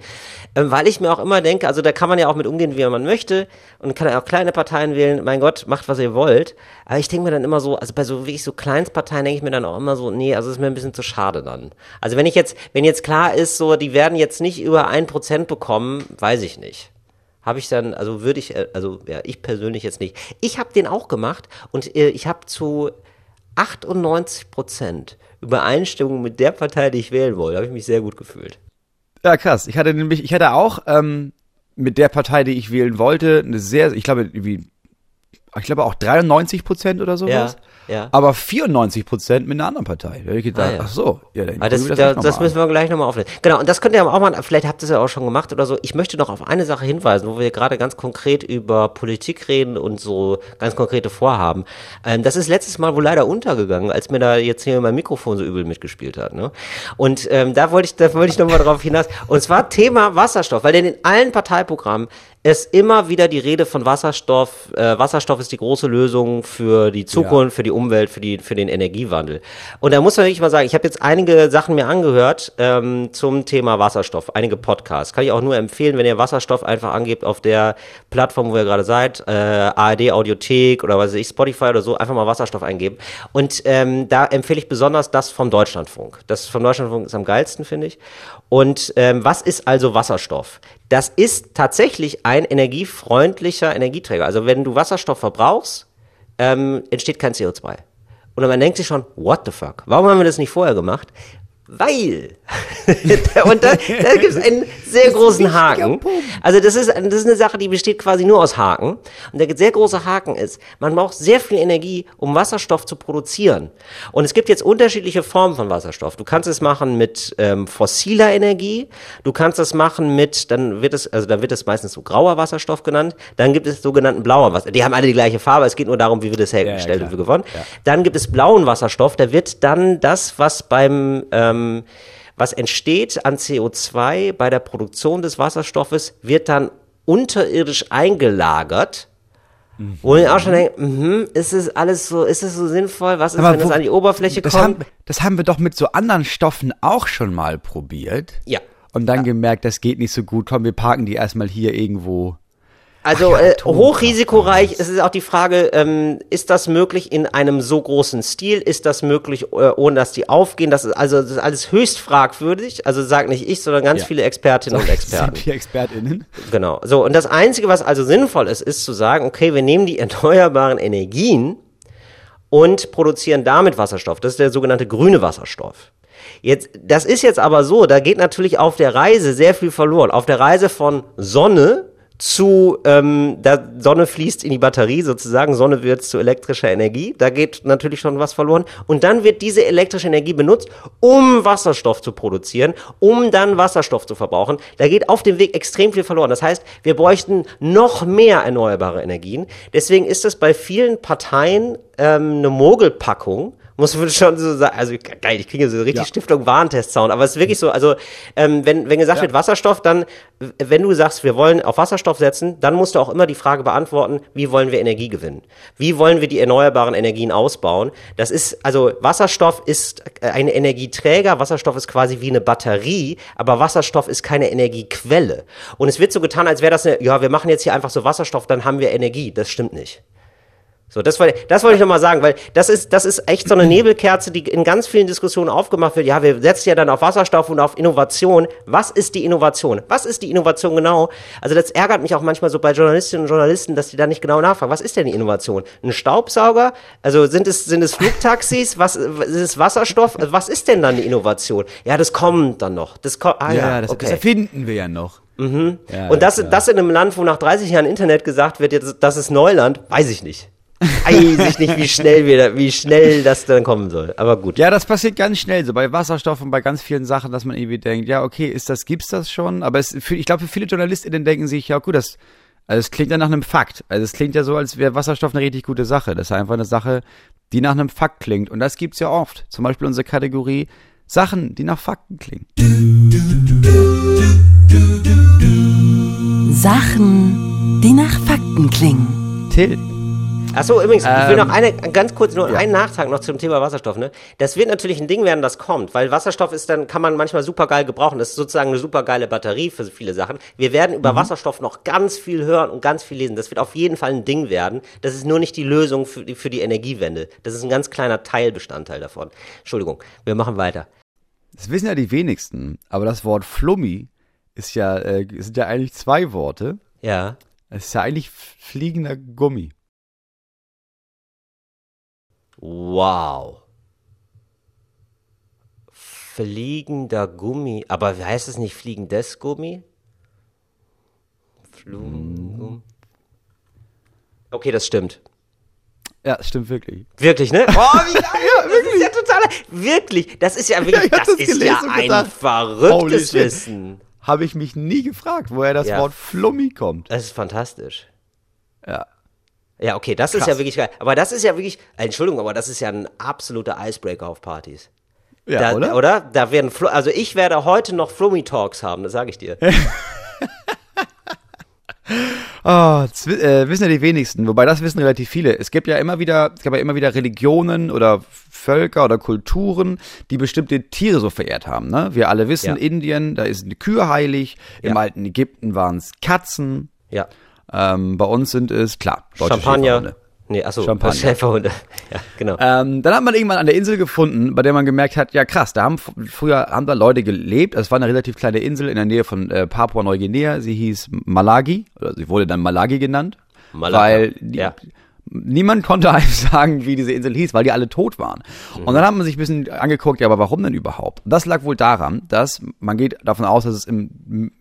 ähm, weil ich mir auch immer denke, also da kann man ja auch mit umgehen, wie man möchte und kann ja auch kleine Parteien wählen. Mein Gott, macht, was ihr wollt. Aber ich denke mir dann immer so, also bei so wirklich so Kleinstparteien denke ich mir dann auch immer so, nee, also ist mir ein bisschen zu schade dann. Also wenn ich jetzt, wenn jetzt klar ist, so, die werden jetzt nicht über ein Prozent bekommen, weiß ich nicht habe ich dann, also würde ich, äh, also ja, ich persönlich jetzt nicht. Ich habe den auch gemacht und äh, ich habe zu 98 Prozent Übereinstimmung mit der Partei, die ich wählen wollte, habe ich mich sehr gut gefühlt. Ja, krass. Ich hatte nämlich, ich hatte auch ähm, mit der Partei, die ich wählen wollte, eine sehr, ich glaube, wie, ich glaube auch 93 Prozent oder sowas. Ja. Ja. Aber 94 Prozent mit einer anderen Partei. Da hätte ich gedacht, ah, ja. ach so, ja, dann das, das, das, das müssen wir gleich nochmal aufnehmen. Genau, und das könnt ihr auch mal, vielleicht habt ihr es ja auch schon gemacht oder so. Ich möchte noch auf eine Sache hinweisen, wo wir gerade ganz konkret über Politik reden und so ganz konkrete Vorhaben. Ähm, das ist letztes Mal wohl leider untergegangen, als mir da jetzt hier mein Mikrofon so übel mitgespielt hat. Ne? Und ähm, da wollte ich, da wollte ich nochmal drauf hinaus. Und zwar Thema Wasserstoff, weil denn in allen Parteiprogrammen ist immer wieder die Rede von Wasserstoff. Äh, Wasserstoff ist die große Lösung für die Zukunft, ja. für die Umwelt, für, die, für den Energiewandel. Und da muss man wirklich mal sagen, ich habe jetzt einige Sachen mir angehört ähm, zum Thema Wasserstoff, einige Podcasts. Kann ich auch nur empfehlen, wenn ihr Wasserstoff einfach angebt auf der Plattform, wo ihr gerade seid, äh, ARD Audiothek oder was weiß ich, Spotify oder so, einfach mal Wasserstoff eingeben. Und ähm, da empfehle ich besonders das vom Deutschlandfunk. Das vom Deutschlandfunk ist am geilsten, finde ich. Und ähm, was ist also Wasserstoff? Das ist tatsächlich ein energiefreundlicher Energieträger. Also wenn du Wasserstoff verbrauchst, ähm, entsteht kein CO2. Und man denkt sich schon, what the fuck? Warum haben wir das nicht vorher gemacht? Weil. und da, da gibt es einen sehr großen Haken. Also das ist, das ist eine Sache, die besteht quasi nur aus Haken. Und der sehr große Haken ist, man braucht sehr viel Energie, um Wasserstoff zu produzieren. Und es gibt jetzt unterschiedliche Formen von Wasserstoff. Du kannst es machen mit ähm, fossiler Energie. Du kannst es machen mit, dann wird es, also dann wird es meistens so grauer Wasserstoff genannt. Dann gibt es sogenannten blauer Wasserstoff. Die haben alle die gleiche Farbe. Es geht nur darum, wie wird es hergestellt ja, ja, und gewonnen. Ja. Dann gibt es blauen Wasserstoff. Da wird dann das, was beim ähm, ähm, was entsteht an CO2 bei der Produktion des Wasserstoffes, wird dann unterirdisch eingelagert. Mhm. Wo ich auch schon denke, mh, ist es alles so, ist es so sinnvoll? Was ist, Aber wenn wo, es an die Oberfläche das kommt? Haben, das haben wir doch mit so anderen Stoffen auch schon mal probiert. Ja. Und dann ja. gemerkt, das geht nicht so gut. Komm, wir parken die erstmal hier irgendwo also ja, äh, hochrisikoreich, es ist auch die Frage, ähm, ist das möglich in einem so großen Stil? Ist das möglich, äh, ohne dass die aufgehen? Das ist also das ist alles höchst fragwürdig. Also sag nicht ich, sondern ganz ja. viele Expertinnen und Experten. Viele Expertinnen. Genau. So, und das Einzige, was also sinnvoll ist, ist zu sagen, okay, wir nehmen die erneuerbaren Energien und produzieren damit Wasserstoff. Das ist der sogenannte grüne Wasserstoff. Jetzt, das ist jetzt aber so, da geht natürlich auf der Reise sehr viel verloren. Auf der Reise von Sonne zu, ähm, da Sonne fließt in die Batterie sozusagen, Sonne wird zu elektrischer Energie, da geht natürlich schon was verloren. Und dann wird diese elektrische Energie benutzt, um Wasserstoff zu produzieren, um dann Wasserstoff zu verbrauchen. Da geht auf dem Weg extrem viel verloren. Das heißt, wir bräuchten noch mehr erneuerbare Energien. Deswegen ist es bei vielen Parteien ähm, eine Mogelpackung, muss man schon so sagen, also geil, ich kriege so richtig Ja. Stiftung Warentest-Sound, aber es ist wirklich so, also ähm, wenn, wenn gesagt wird Wasserstoff, dann, wenn du sagst, wir wollen auf Wasserstoff setzen, dann musst du auch immer die Frage beantworten, wie wollen wir Energie gewinnen? Wie wollen wir die erneuerbaren Energien ausbauen? Das ist, also Wasserstoff ist äh, ein Energieträger, Wasserstoff ist quasi wie eine Batterie, aber Wasserstoff ist keine Energiequelle. Und es wird so getan, als wäre das eine, ja, wir machen jetzt hier einfach so Wasserstoff, dann haben wir Energie. Das stimmt nicht. So, das wollte, das wollte ich nochmal sagen, weil das ist, das ist echt so eine Nebelkerze, die in ganz vielen Diskussionen aufgemacht wird. Ja, wir setzen ja dann auf Wasserstoff und auf Innovation. Was ist die Innovation? Was ist die Innovation genau? Also das ärgert mich auch manchmal so bei Journalistinnen und Journalisten, dass die da nicht genau nachfragen. Was ist denn die Innovation? Ein Staubsauger? Also sind es, sind es Flugtaxis? Was, ist es Wasserstoff? Also Was ist denn dann die Innovation? Ja, das kommt dann noch. Das kommt, ah, ja, das, okay. das erfinden wir ja noch. Mhm. Ja, Und das, klar. das in einem Land, wo nach 30 Jahren Internet gesagt wird, jetzt, das ist Neuland, weiß ich nicht. Weiß ich nicht, wie schnell wir, da- wie schnell das dann kommen soll. Aber gut. Ja, das passiert ganz schnell, so bei Wasserstoff und bei ganz vielen Sachen, dass man irgendwie denkt, ja, okay, ist das, gibt's das schon? Aber es, für, ich glaube, für viele JournalistInnen denken sich, ja, gut, das, also es klingt ja nach einem Fakt. Also es klingt ja so, als wäre Wasserstoff eine richtig gute Sache. Das ist einfach eine Sache, die nach einem Fakt klingt. Und das gibt's ja oft. Zum Beispiel unsere Kategorie Sachen, die nach Fakten klingen. Sachen, die nach Fakten klingen. Till. Achso, übrigens, ich will Ähm, noch eine, ganz kurz, nur ja. einen Nachtrag noch zum Thema Wasserstoff, ne? Das wird natürlich ein Ding werden, das kommt, weil Wasserstoff ist dann, kann man manchmal super geil gebrauchen. Das ist sozusagen eine super geile Batterie für viele Sachen. Wir werden über Wasserstoff noch ganz viel hören und ganz viel lesen. Das wird auf jeden Fall ein Ding werden. Das ist nur nicht die Lösung für die, für die Energiewende. Das ist ein ganz kleiner Teilbestandteil davon. Entschuldigung, wir machen weiter. Das wissen ja die wenigsten, aber das Wort Flummi ist ja, äh, sind ja eigentlich zwei Worte. Ja. Es ist ja eigentlich fliegender Gummi. Wow. Fliegender Gummi. Aber heißt es nicht fliegendes Gummi? Flugengummi. Okay, das stimmt. Ja, stimmt wirklich. Wirklich, ne? Oh, wie geil! das ist ja total. Wirklich, das ist ja wirklich, ich hab das, das ist ja ein gedacht, verrücktes. Wissen. Habe ich mich nie gefragt, woher das Ja. Wort Flummi kommt. Das ist fantastisch. Ja. Ja, okay, das ist Krass. ja wirklich geil. Aber das ist ja wirklich, Entschuldigung, aber das ist ja ein absoluter Icebreaker auf Partys. Ja, da, oder? oder? Da werden, Flo also ich werde heute noch Flummi-Talks haben, das sage ich dir. Oh, das wi- äh, wissen ja die wenigsten, wobei das wissen relativ viele. Es gibt ja immer wieder, es gab ja immer wieder Religionen oder Völker oder Kulturen, die bestimmte Tiere so verehrt haben. Ne? Wir alle wissen, Ja. Indien, da ist eine Kühe heilig. Im Ja. alten Ägypten waren es Katzen. Ja. Ähm, bei uns sind es, klar, deutsche Champagner. Nee, achso, Champagner. Schäferhunde. Ja, genau. Ähm, dann hat man irgendwann an der Insel gefunden, bei der man gemerkt hat, ja krass, da haben früher haben da Leute gelebt. Es war eine relativ kleine Insel in der Nähe von äh, Papua-Neuguinea. Sie hieß Malagi oder sie wurde dann Malagi genannt, Malaga, weil die, ja. niemand konnte einem sagen, wie diese Insel hieß, weil die alle tot waren. Und dann hat man sich ein bisschen angeguckt, ja, aber warum denn überhaupt? Das lag wohl daran, dass man geht davon aus, dass es im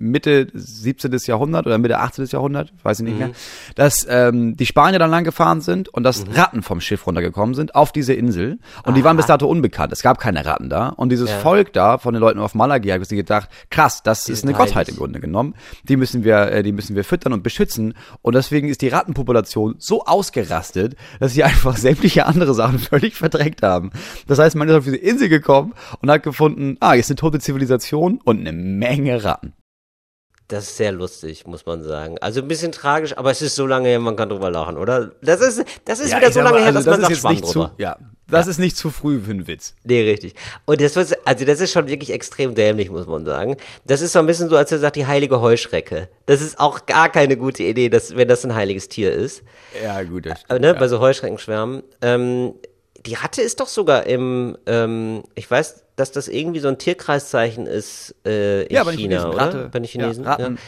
Mitte 17. Jahrhundert oder Mitte 18. Jahrhundert, weiß ich nicht Mhm. mehr, dass ähm, die Spanier dann lang gefahren sind und dass Ratten vom Schiff runtergekommen sind auf diese Insel. Und die waren bis dato unbekannt. Es gab keine Ratten da. Und dieses Volk da von den Leuten auf Malagi hat sich gedacht, krass, das ist sind eine Gottheit im Grunde genommen. Die müssen wir, äh, die müssen wir füttern und beschützen. Und deswegen ist die Rattenpopulation so ausgerastet, dass sie einfach sämtliche andere Sachen völlig verdrängt haben. Das heißt, man ist auf diese Insel gekommen und hat gefunden, ah, hier ist eine tote Zivilisation und eine Menge Ratten. Das ist sehr lustig, muss man sagen. Also ein bisschen tragisch, aber es ist so lange her, man kann drüber lachen, oder? Das ist, das ist wieder ich so lange mal, her, also dass man ist sagt, jetzt Schwamm nicht drüber. zu, ja, das ist nicht zu früh für einen Witz. Nee, richtig. Und das wird, also das ist schon wirklich extrem dämlich, muss man sagen. Das ist so ein bisschen so, als er sagt, die heilige Heuschrecke. Das ist auch gar keine gute Idee, dass, wenn das ein heiliges Tier ist. Ja, gut, das Äh, stimmt. ne, ja. bei so Heuschreckenschwärmen. Ähm, die Ratte ist doch sogar im, ähm, ich weiß, dass das irgendwie so ein Tierkreiszeichen ist äh, in Ja, China, Chinesen. oder? Ratte. Bei den Chinesen. Ja, Ratten.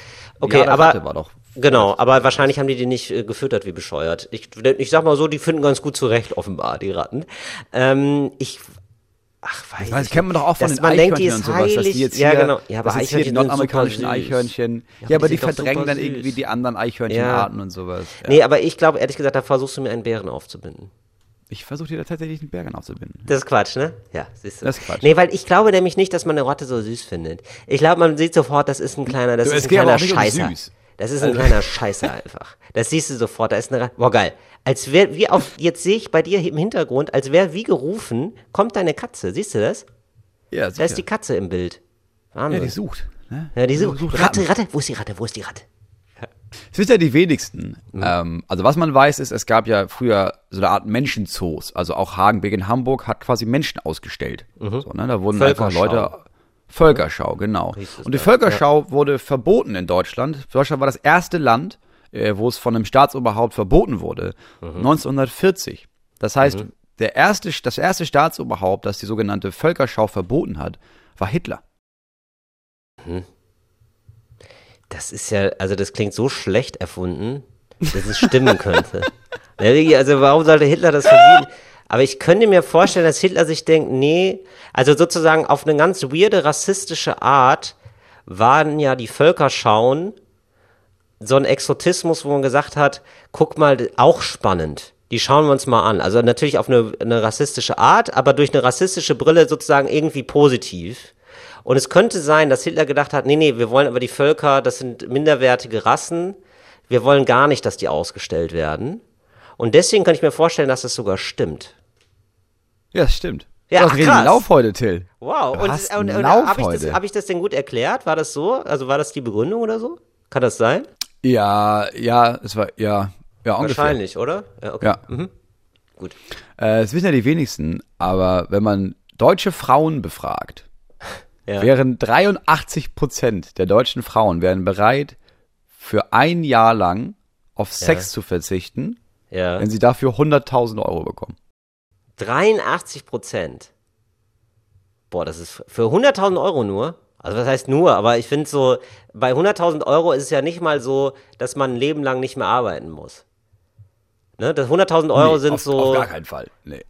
Okay, Ja, aber genau, aber wahrscheinlich haben die die nicht äh, gefüttert wie bescheuert. Ich, ich sag mal so, die finden ganz gut zurecht offenbar die Ratten. Ähm, ich Ach, weiß Das, das ich kennt man doch auch von den man denkt, Eichhörnchen und sowas, dass die heilig. jetzt Ja, hier, genau. Ja, aber das hier die nordamerikanischen. Eichhörnchen. Ja, Ja, aber die die verdrängen dann irgendwie die anderen Eichhörnchenarten und sowas. Ja. Nee, aber ich glaube, ehrlich gesagt, da versuchst du mir einen Bären aufzubinden. Ich versuche dir da tatsächlich einen Bergen aufzubinden. Das ist Quatsch, ne? Ja, siehst du. Das ist Quatsch. Nee, weil ich glaube nämlich nicht, dass man eine Rotte so süß findet. Ich glaube, man sieht sofort, das ist ein kleiner, das Du, ist ein kleiner um Scheißer. süß. Das ist ein kleiner Scheißer einfach. Das siehst du sofort, da ist eine Ratte. Boah, geil. Als wäre, wie auf, jetzt sehe ich bei dir im Hintergrund, als wäre wie gerufen, kommt deine Katze. Siehst du das? Ja, Da ist die Katze im Bild. ja, Wahnsinn. die sucht. Ne? Ja, die sucht. sucht Ratte. Ratte, wo ist die Ratte? Wo ist die Ratte? Das wissen ja die wenigsten. Mhm. Ähm, also was man weiß, ist, es gab ja früher so eine Art Menschenzoos. Also auch Hagenbeck in Hamburg hat quasi Menschen ausgestellt. So, ne? Da wurden einfach Mhm. Leute. Völkerschau, genau. Es Und die Völkerschau wurde verboten in Deutschland. Deutschland war das erste Land, äh, wo es von einem Staatsoberhaupt verboten wurde. Mhm. 1940. Das heißt, der erste, das erste Staatsoberhaupt, das die sogenannte Völkerschau verboten hat, war Hitler. Das ist ja, also das klingt so schlecht erfunden, dass es stimmen könnte. Also warum sollte Hitler das verbieten? Aber ich könnte mir vorstellen, dass Hitler sich denkt, nee, also sozusagen auf eine ganz weirde rassistische Art waren ja die Völkerschauen so ein Exotismus, wo man gesagt hat, guck mal, auch spannend. Die schauen wir uns mal an. Also natürlich auf eine, eine rassistische Art, aber durch eine rassistische Brille sozusagen irgendwie positiv. Und es könnte sein, dass Hitler gedacht hat, nee, nee, wir wollen aber die Völker, das sind minderwertige Rassen. Wir wollen gar nicht, dass die ausgestellt werden. Und deswegen kann ich mir vorstellen, dass das sogar stimmt. Ja, das stimmt. Ja, du hast. Lauf heute, Till. Wow. Du Und, und, und habe ich, das, hab ich das denn gut erklärt? War das so? Also war das die Begründung oder so? Kann das sein? Ja, ja, es war, ja, ja, ungefähr. Wahrscheinlich, oder? Ja, okay. Ja. Gut. Äh, das wissen ja die wenigsten, aber wenn man deutsche Frauen befragt, Ja. wären 83 Prozent der deutschen Frauen wären bereit, für ein Jahr lang auf Sex zu verzichten, Ja. wenn sie dafür 100.000 Euro bekommen. 83 Prozent. Boah, das ist für 100.000 Euro nur. Also was heißt nur, aber ich finde so, bei 100.000 Euro ist es ja nicht mal so, dass man ein Leben lang nicht mehr arbeiten muss. Ne? Das 100.000 Euro Nee, sind auf, so, Auf gar keinen Fall. Nee.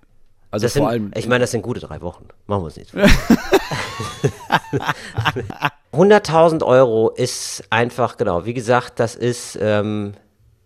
Also das vor sind, allem. ich meine, das sind gute drei Wochen. Machen wir uns nicht. 100.000 Euro ist einfach, genau, wie gesagt, das ist, ähm,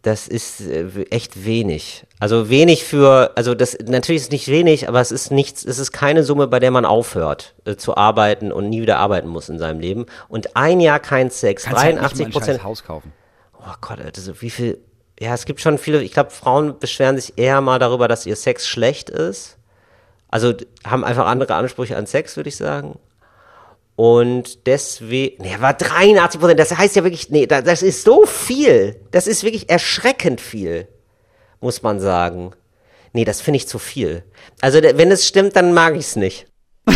das ist äh, echt wenig. Also wenig für, also das, natürlich ist es nicht wenig, aber es ist nichts, es ist keine Summe, bei der man aufhört äh, zu arbeiten und nie wieder arbeiten muss in seinem Leben. Und ein Jahr kein Sex, kannst halt nicht mal 83 ein Prozent. Haus kaufen. Oh Gott, Alter, so wie viel. Ja, es gibt schon viele. Ich glaube, Frauen beschweren sich eher mal darüber, dass ihr Sex schlecht ist. Also haben einfach andere Ansprüche an Sex, würde ich sagen. Und deswegen, nee, war 83 Prozent. Das heißt ja wirklich, nee, da- das ist so viel. Das ist wirklich erschreckend viel, muss man sagen. Nee, das finde ich zu viel. Also, wenn es stimmt, dann mag ich es nicht.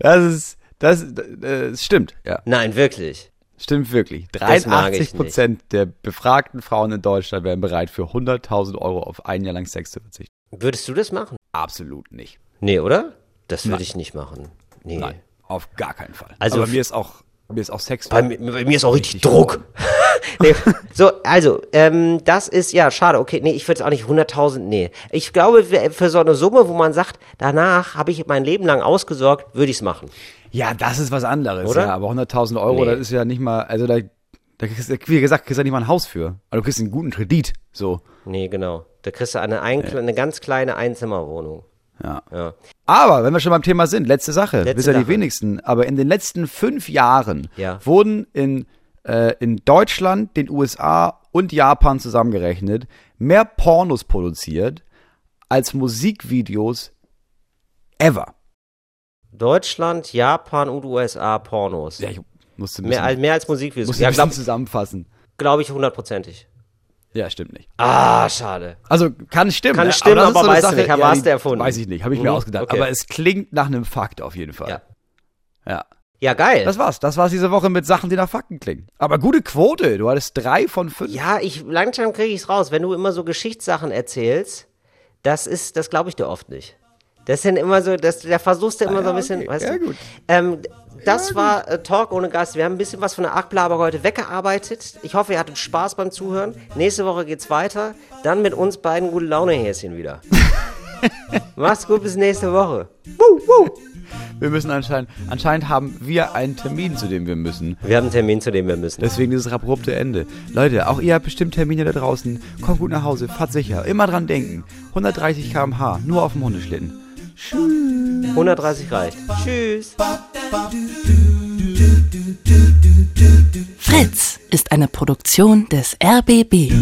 Das ist, das, äh, das stimmt, ja. Nein, wirklich. Stimmt wirklich. Das mag ich 83 Prozent der befragten Frauen in Deutschland wären bereit, für 100.000 Euro auf ein Jahr lang Sex zu verzichten. Würdest du das machen? Absolut nicht. Nee, oder? Das würde ich nicht machen. Nee. Nein, auf gar keinen Fall. Also Aber mir ist auch, mir ist auch Sex. Bei, mir- bei mir ist auch richtig, Richtig Druck. nee, so, also, ähm, das ist, ja, schade, okay, nee, ich würde es auch nicht 100.000, nee. Ich glaube, für so eine Summe, wo man sagt, danach habe ich mein Leben lang ausgesorgt, würde ich es machen. Ja, das ist was anderes, Oder? ja. Aber 100.000 Euro, Nee. das ist ja nicht mal, also da, da kriegst, du- wie gesagt, kriegst du ja nicht mal ein Haus für. Aber du kriegst einen guten Kredit, so. Nee, genau. Da kriegst du eine, ein, eine ganz kleine Einzimmerwohnung. Ja. Ja. Aber, wenn wir schon beim Thema sind, letzte Sache, Letzte wissen ja die wenigsten, aber in den letzten fünf Jahren Ja. wurden in, äh, in Deutschland, den USA und Japan zusammengerechnet mehr Pornos produziert als Musikvideos ever. Deutschland, Japan und USA Pornos. Ja, ich musste mehr, als, mehr als Musikvideos. musste Ja, glaube zusammenfassen. glaub ich hundertprozentig. Ja, stimmt nicht. Ah, schade. Also kann stimmen. Kann ne? stimmen, ist aber eine weißt du nicht, aber hast du erfunden. Weiß ich nicht, habe ich mir Mhm, ausgedacht. okay. Aber es klingt nach einem Fakt auf jeden Fall. Ja. ja. Ja, geil. Das war's. Das war's diese Woche mit Sachen, die nach Fakten klingen. Aber gute Quote. Du hattest drei von fünf. Ja, ich langsam kriege ich's raus. Wenn du immer so Geschichtssachen erzählst, das ist, das glaube ich dir oft nicht. Das sind immer so, das, da versuchst du immer so ein bisschen, okay. weißt Ja, du? gut. Ähm, das war äh, Talk ohne Gast. Wir haben ein bisschen was von der Argplaber heute weggearbeitet. Ich hoffe, ihr hattet Spaß beim Zuhören. Nächste Woche geht's weiter. Dann mit uns beiden gute Laune-Häschen wieder. Mach's gut, bis nächste Woche. Wuh, wuh. Wir müssen anscheinend, anscheinend haben wir einen Termin, zu dem wir müssen. Wir haben einen Termin, zu dem wir müssen. Deswegen dieses abrupte Ende. Leute, auch ihr habt bestimmt Termine da draußen. Kommt gut nach Hause, fahrt sicher. Immer dran denken. 130 km/h, nur auf dem Hundeschlitten. 130 reicht. Tschüss. Fritz ist eine Produktion des RBB.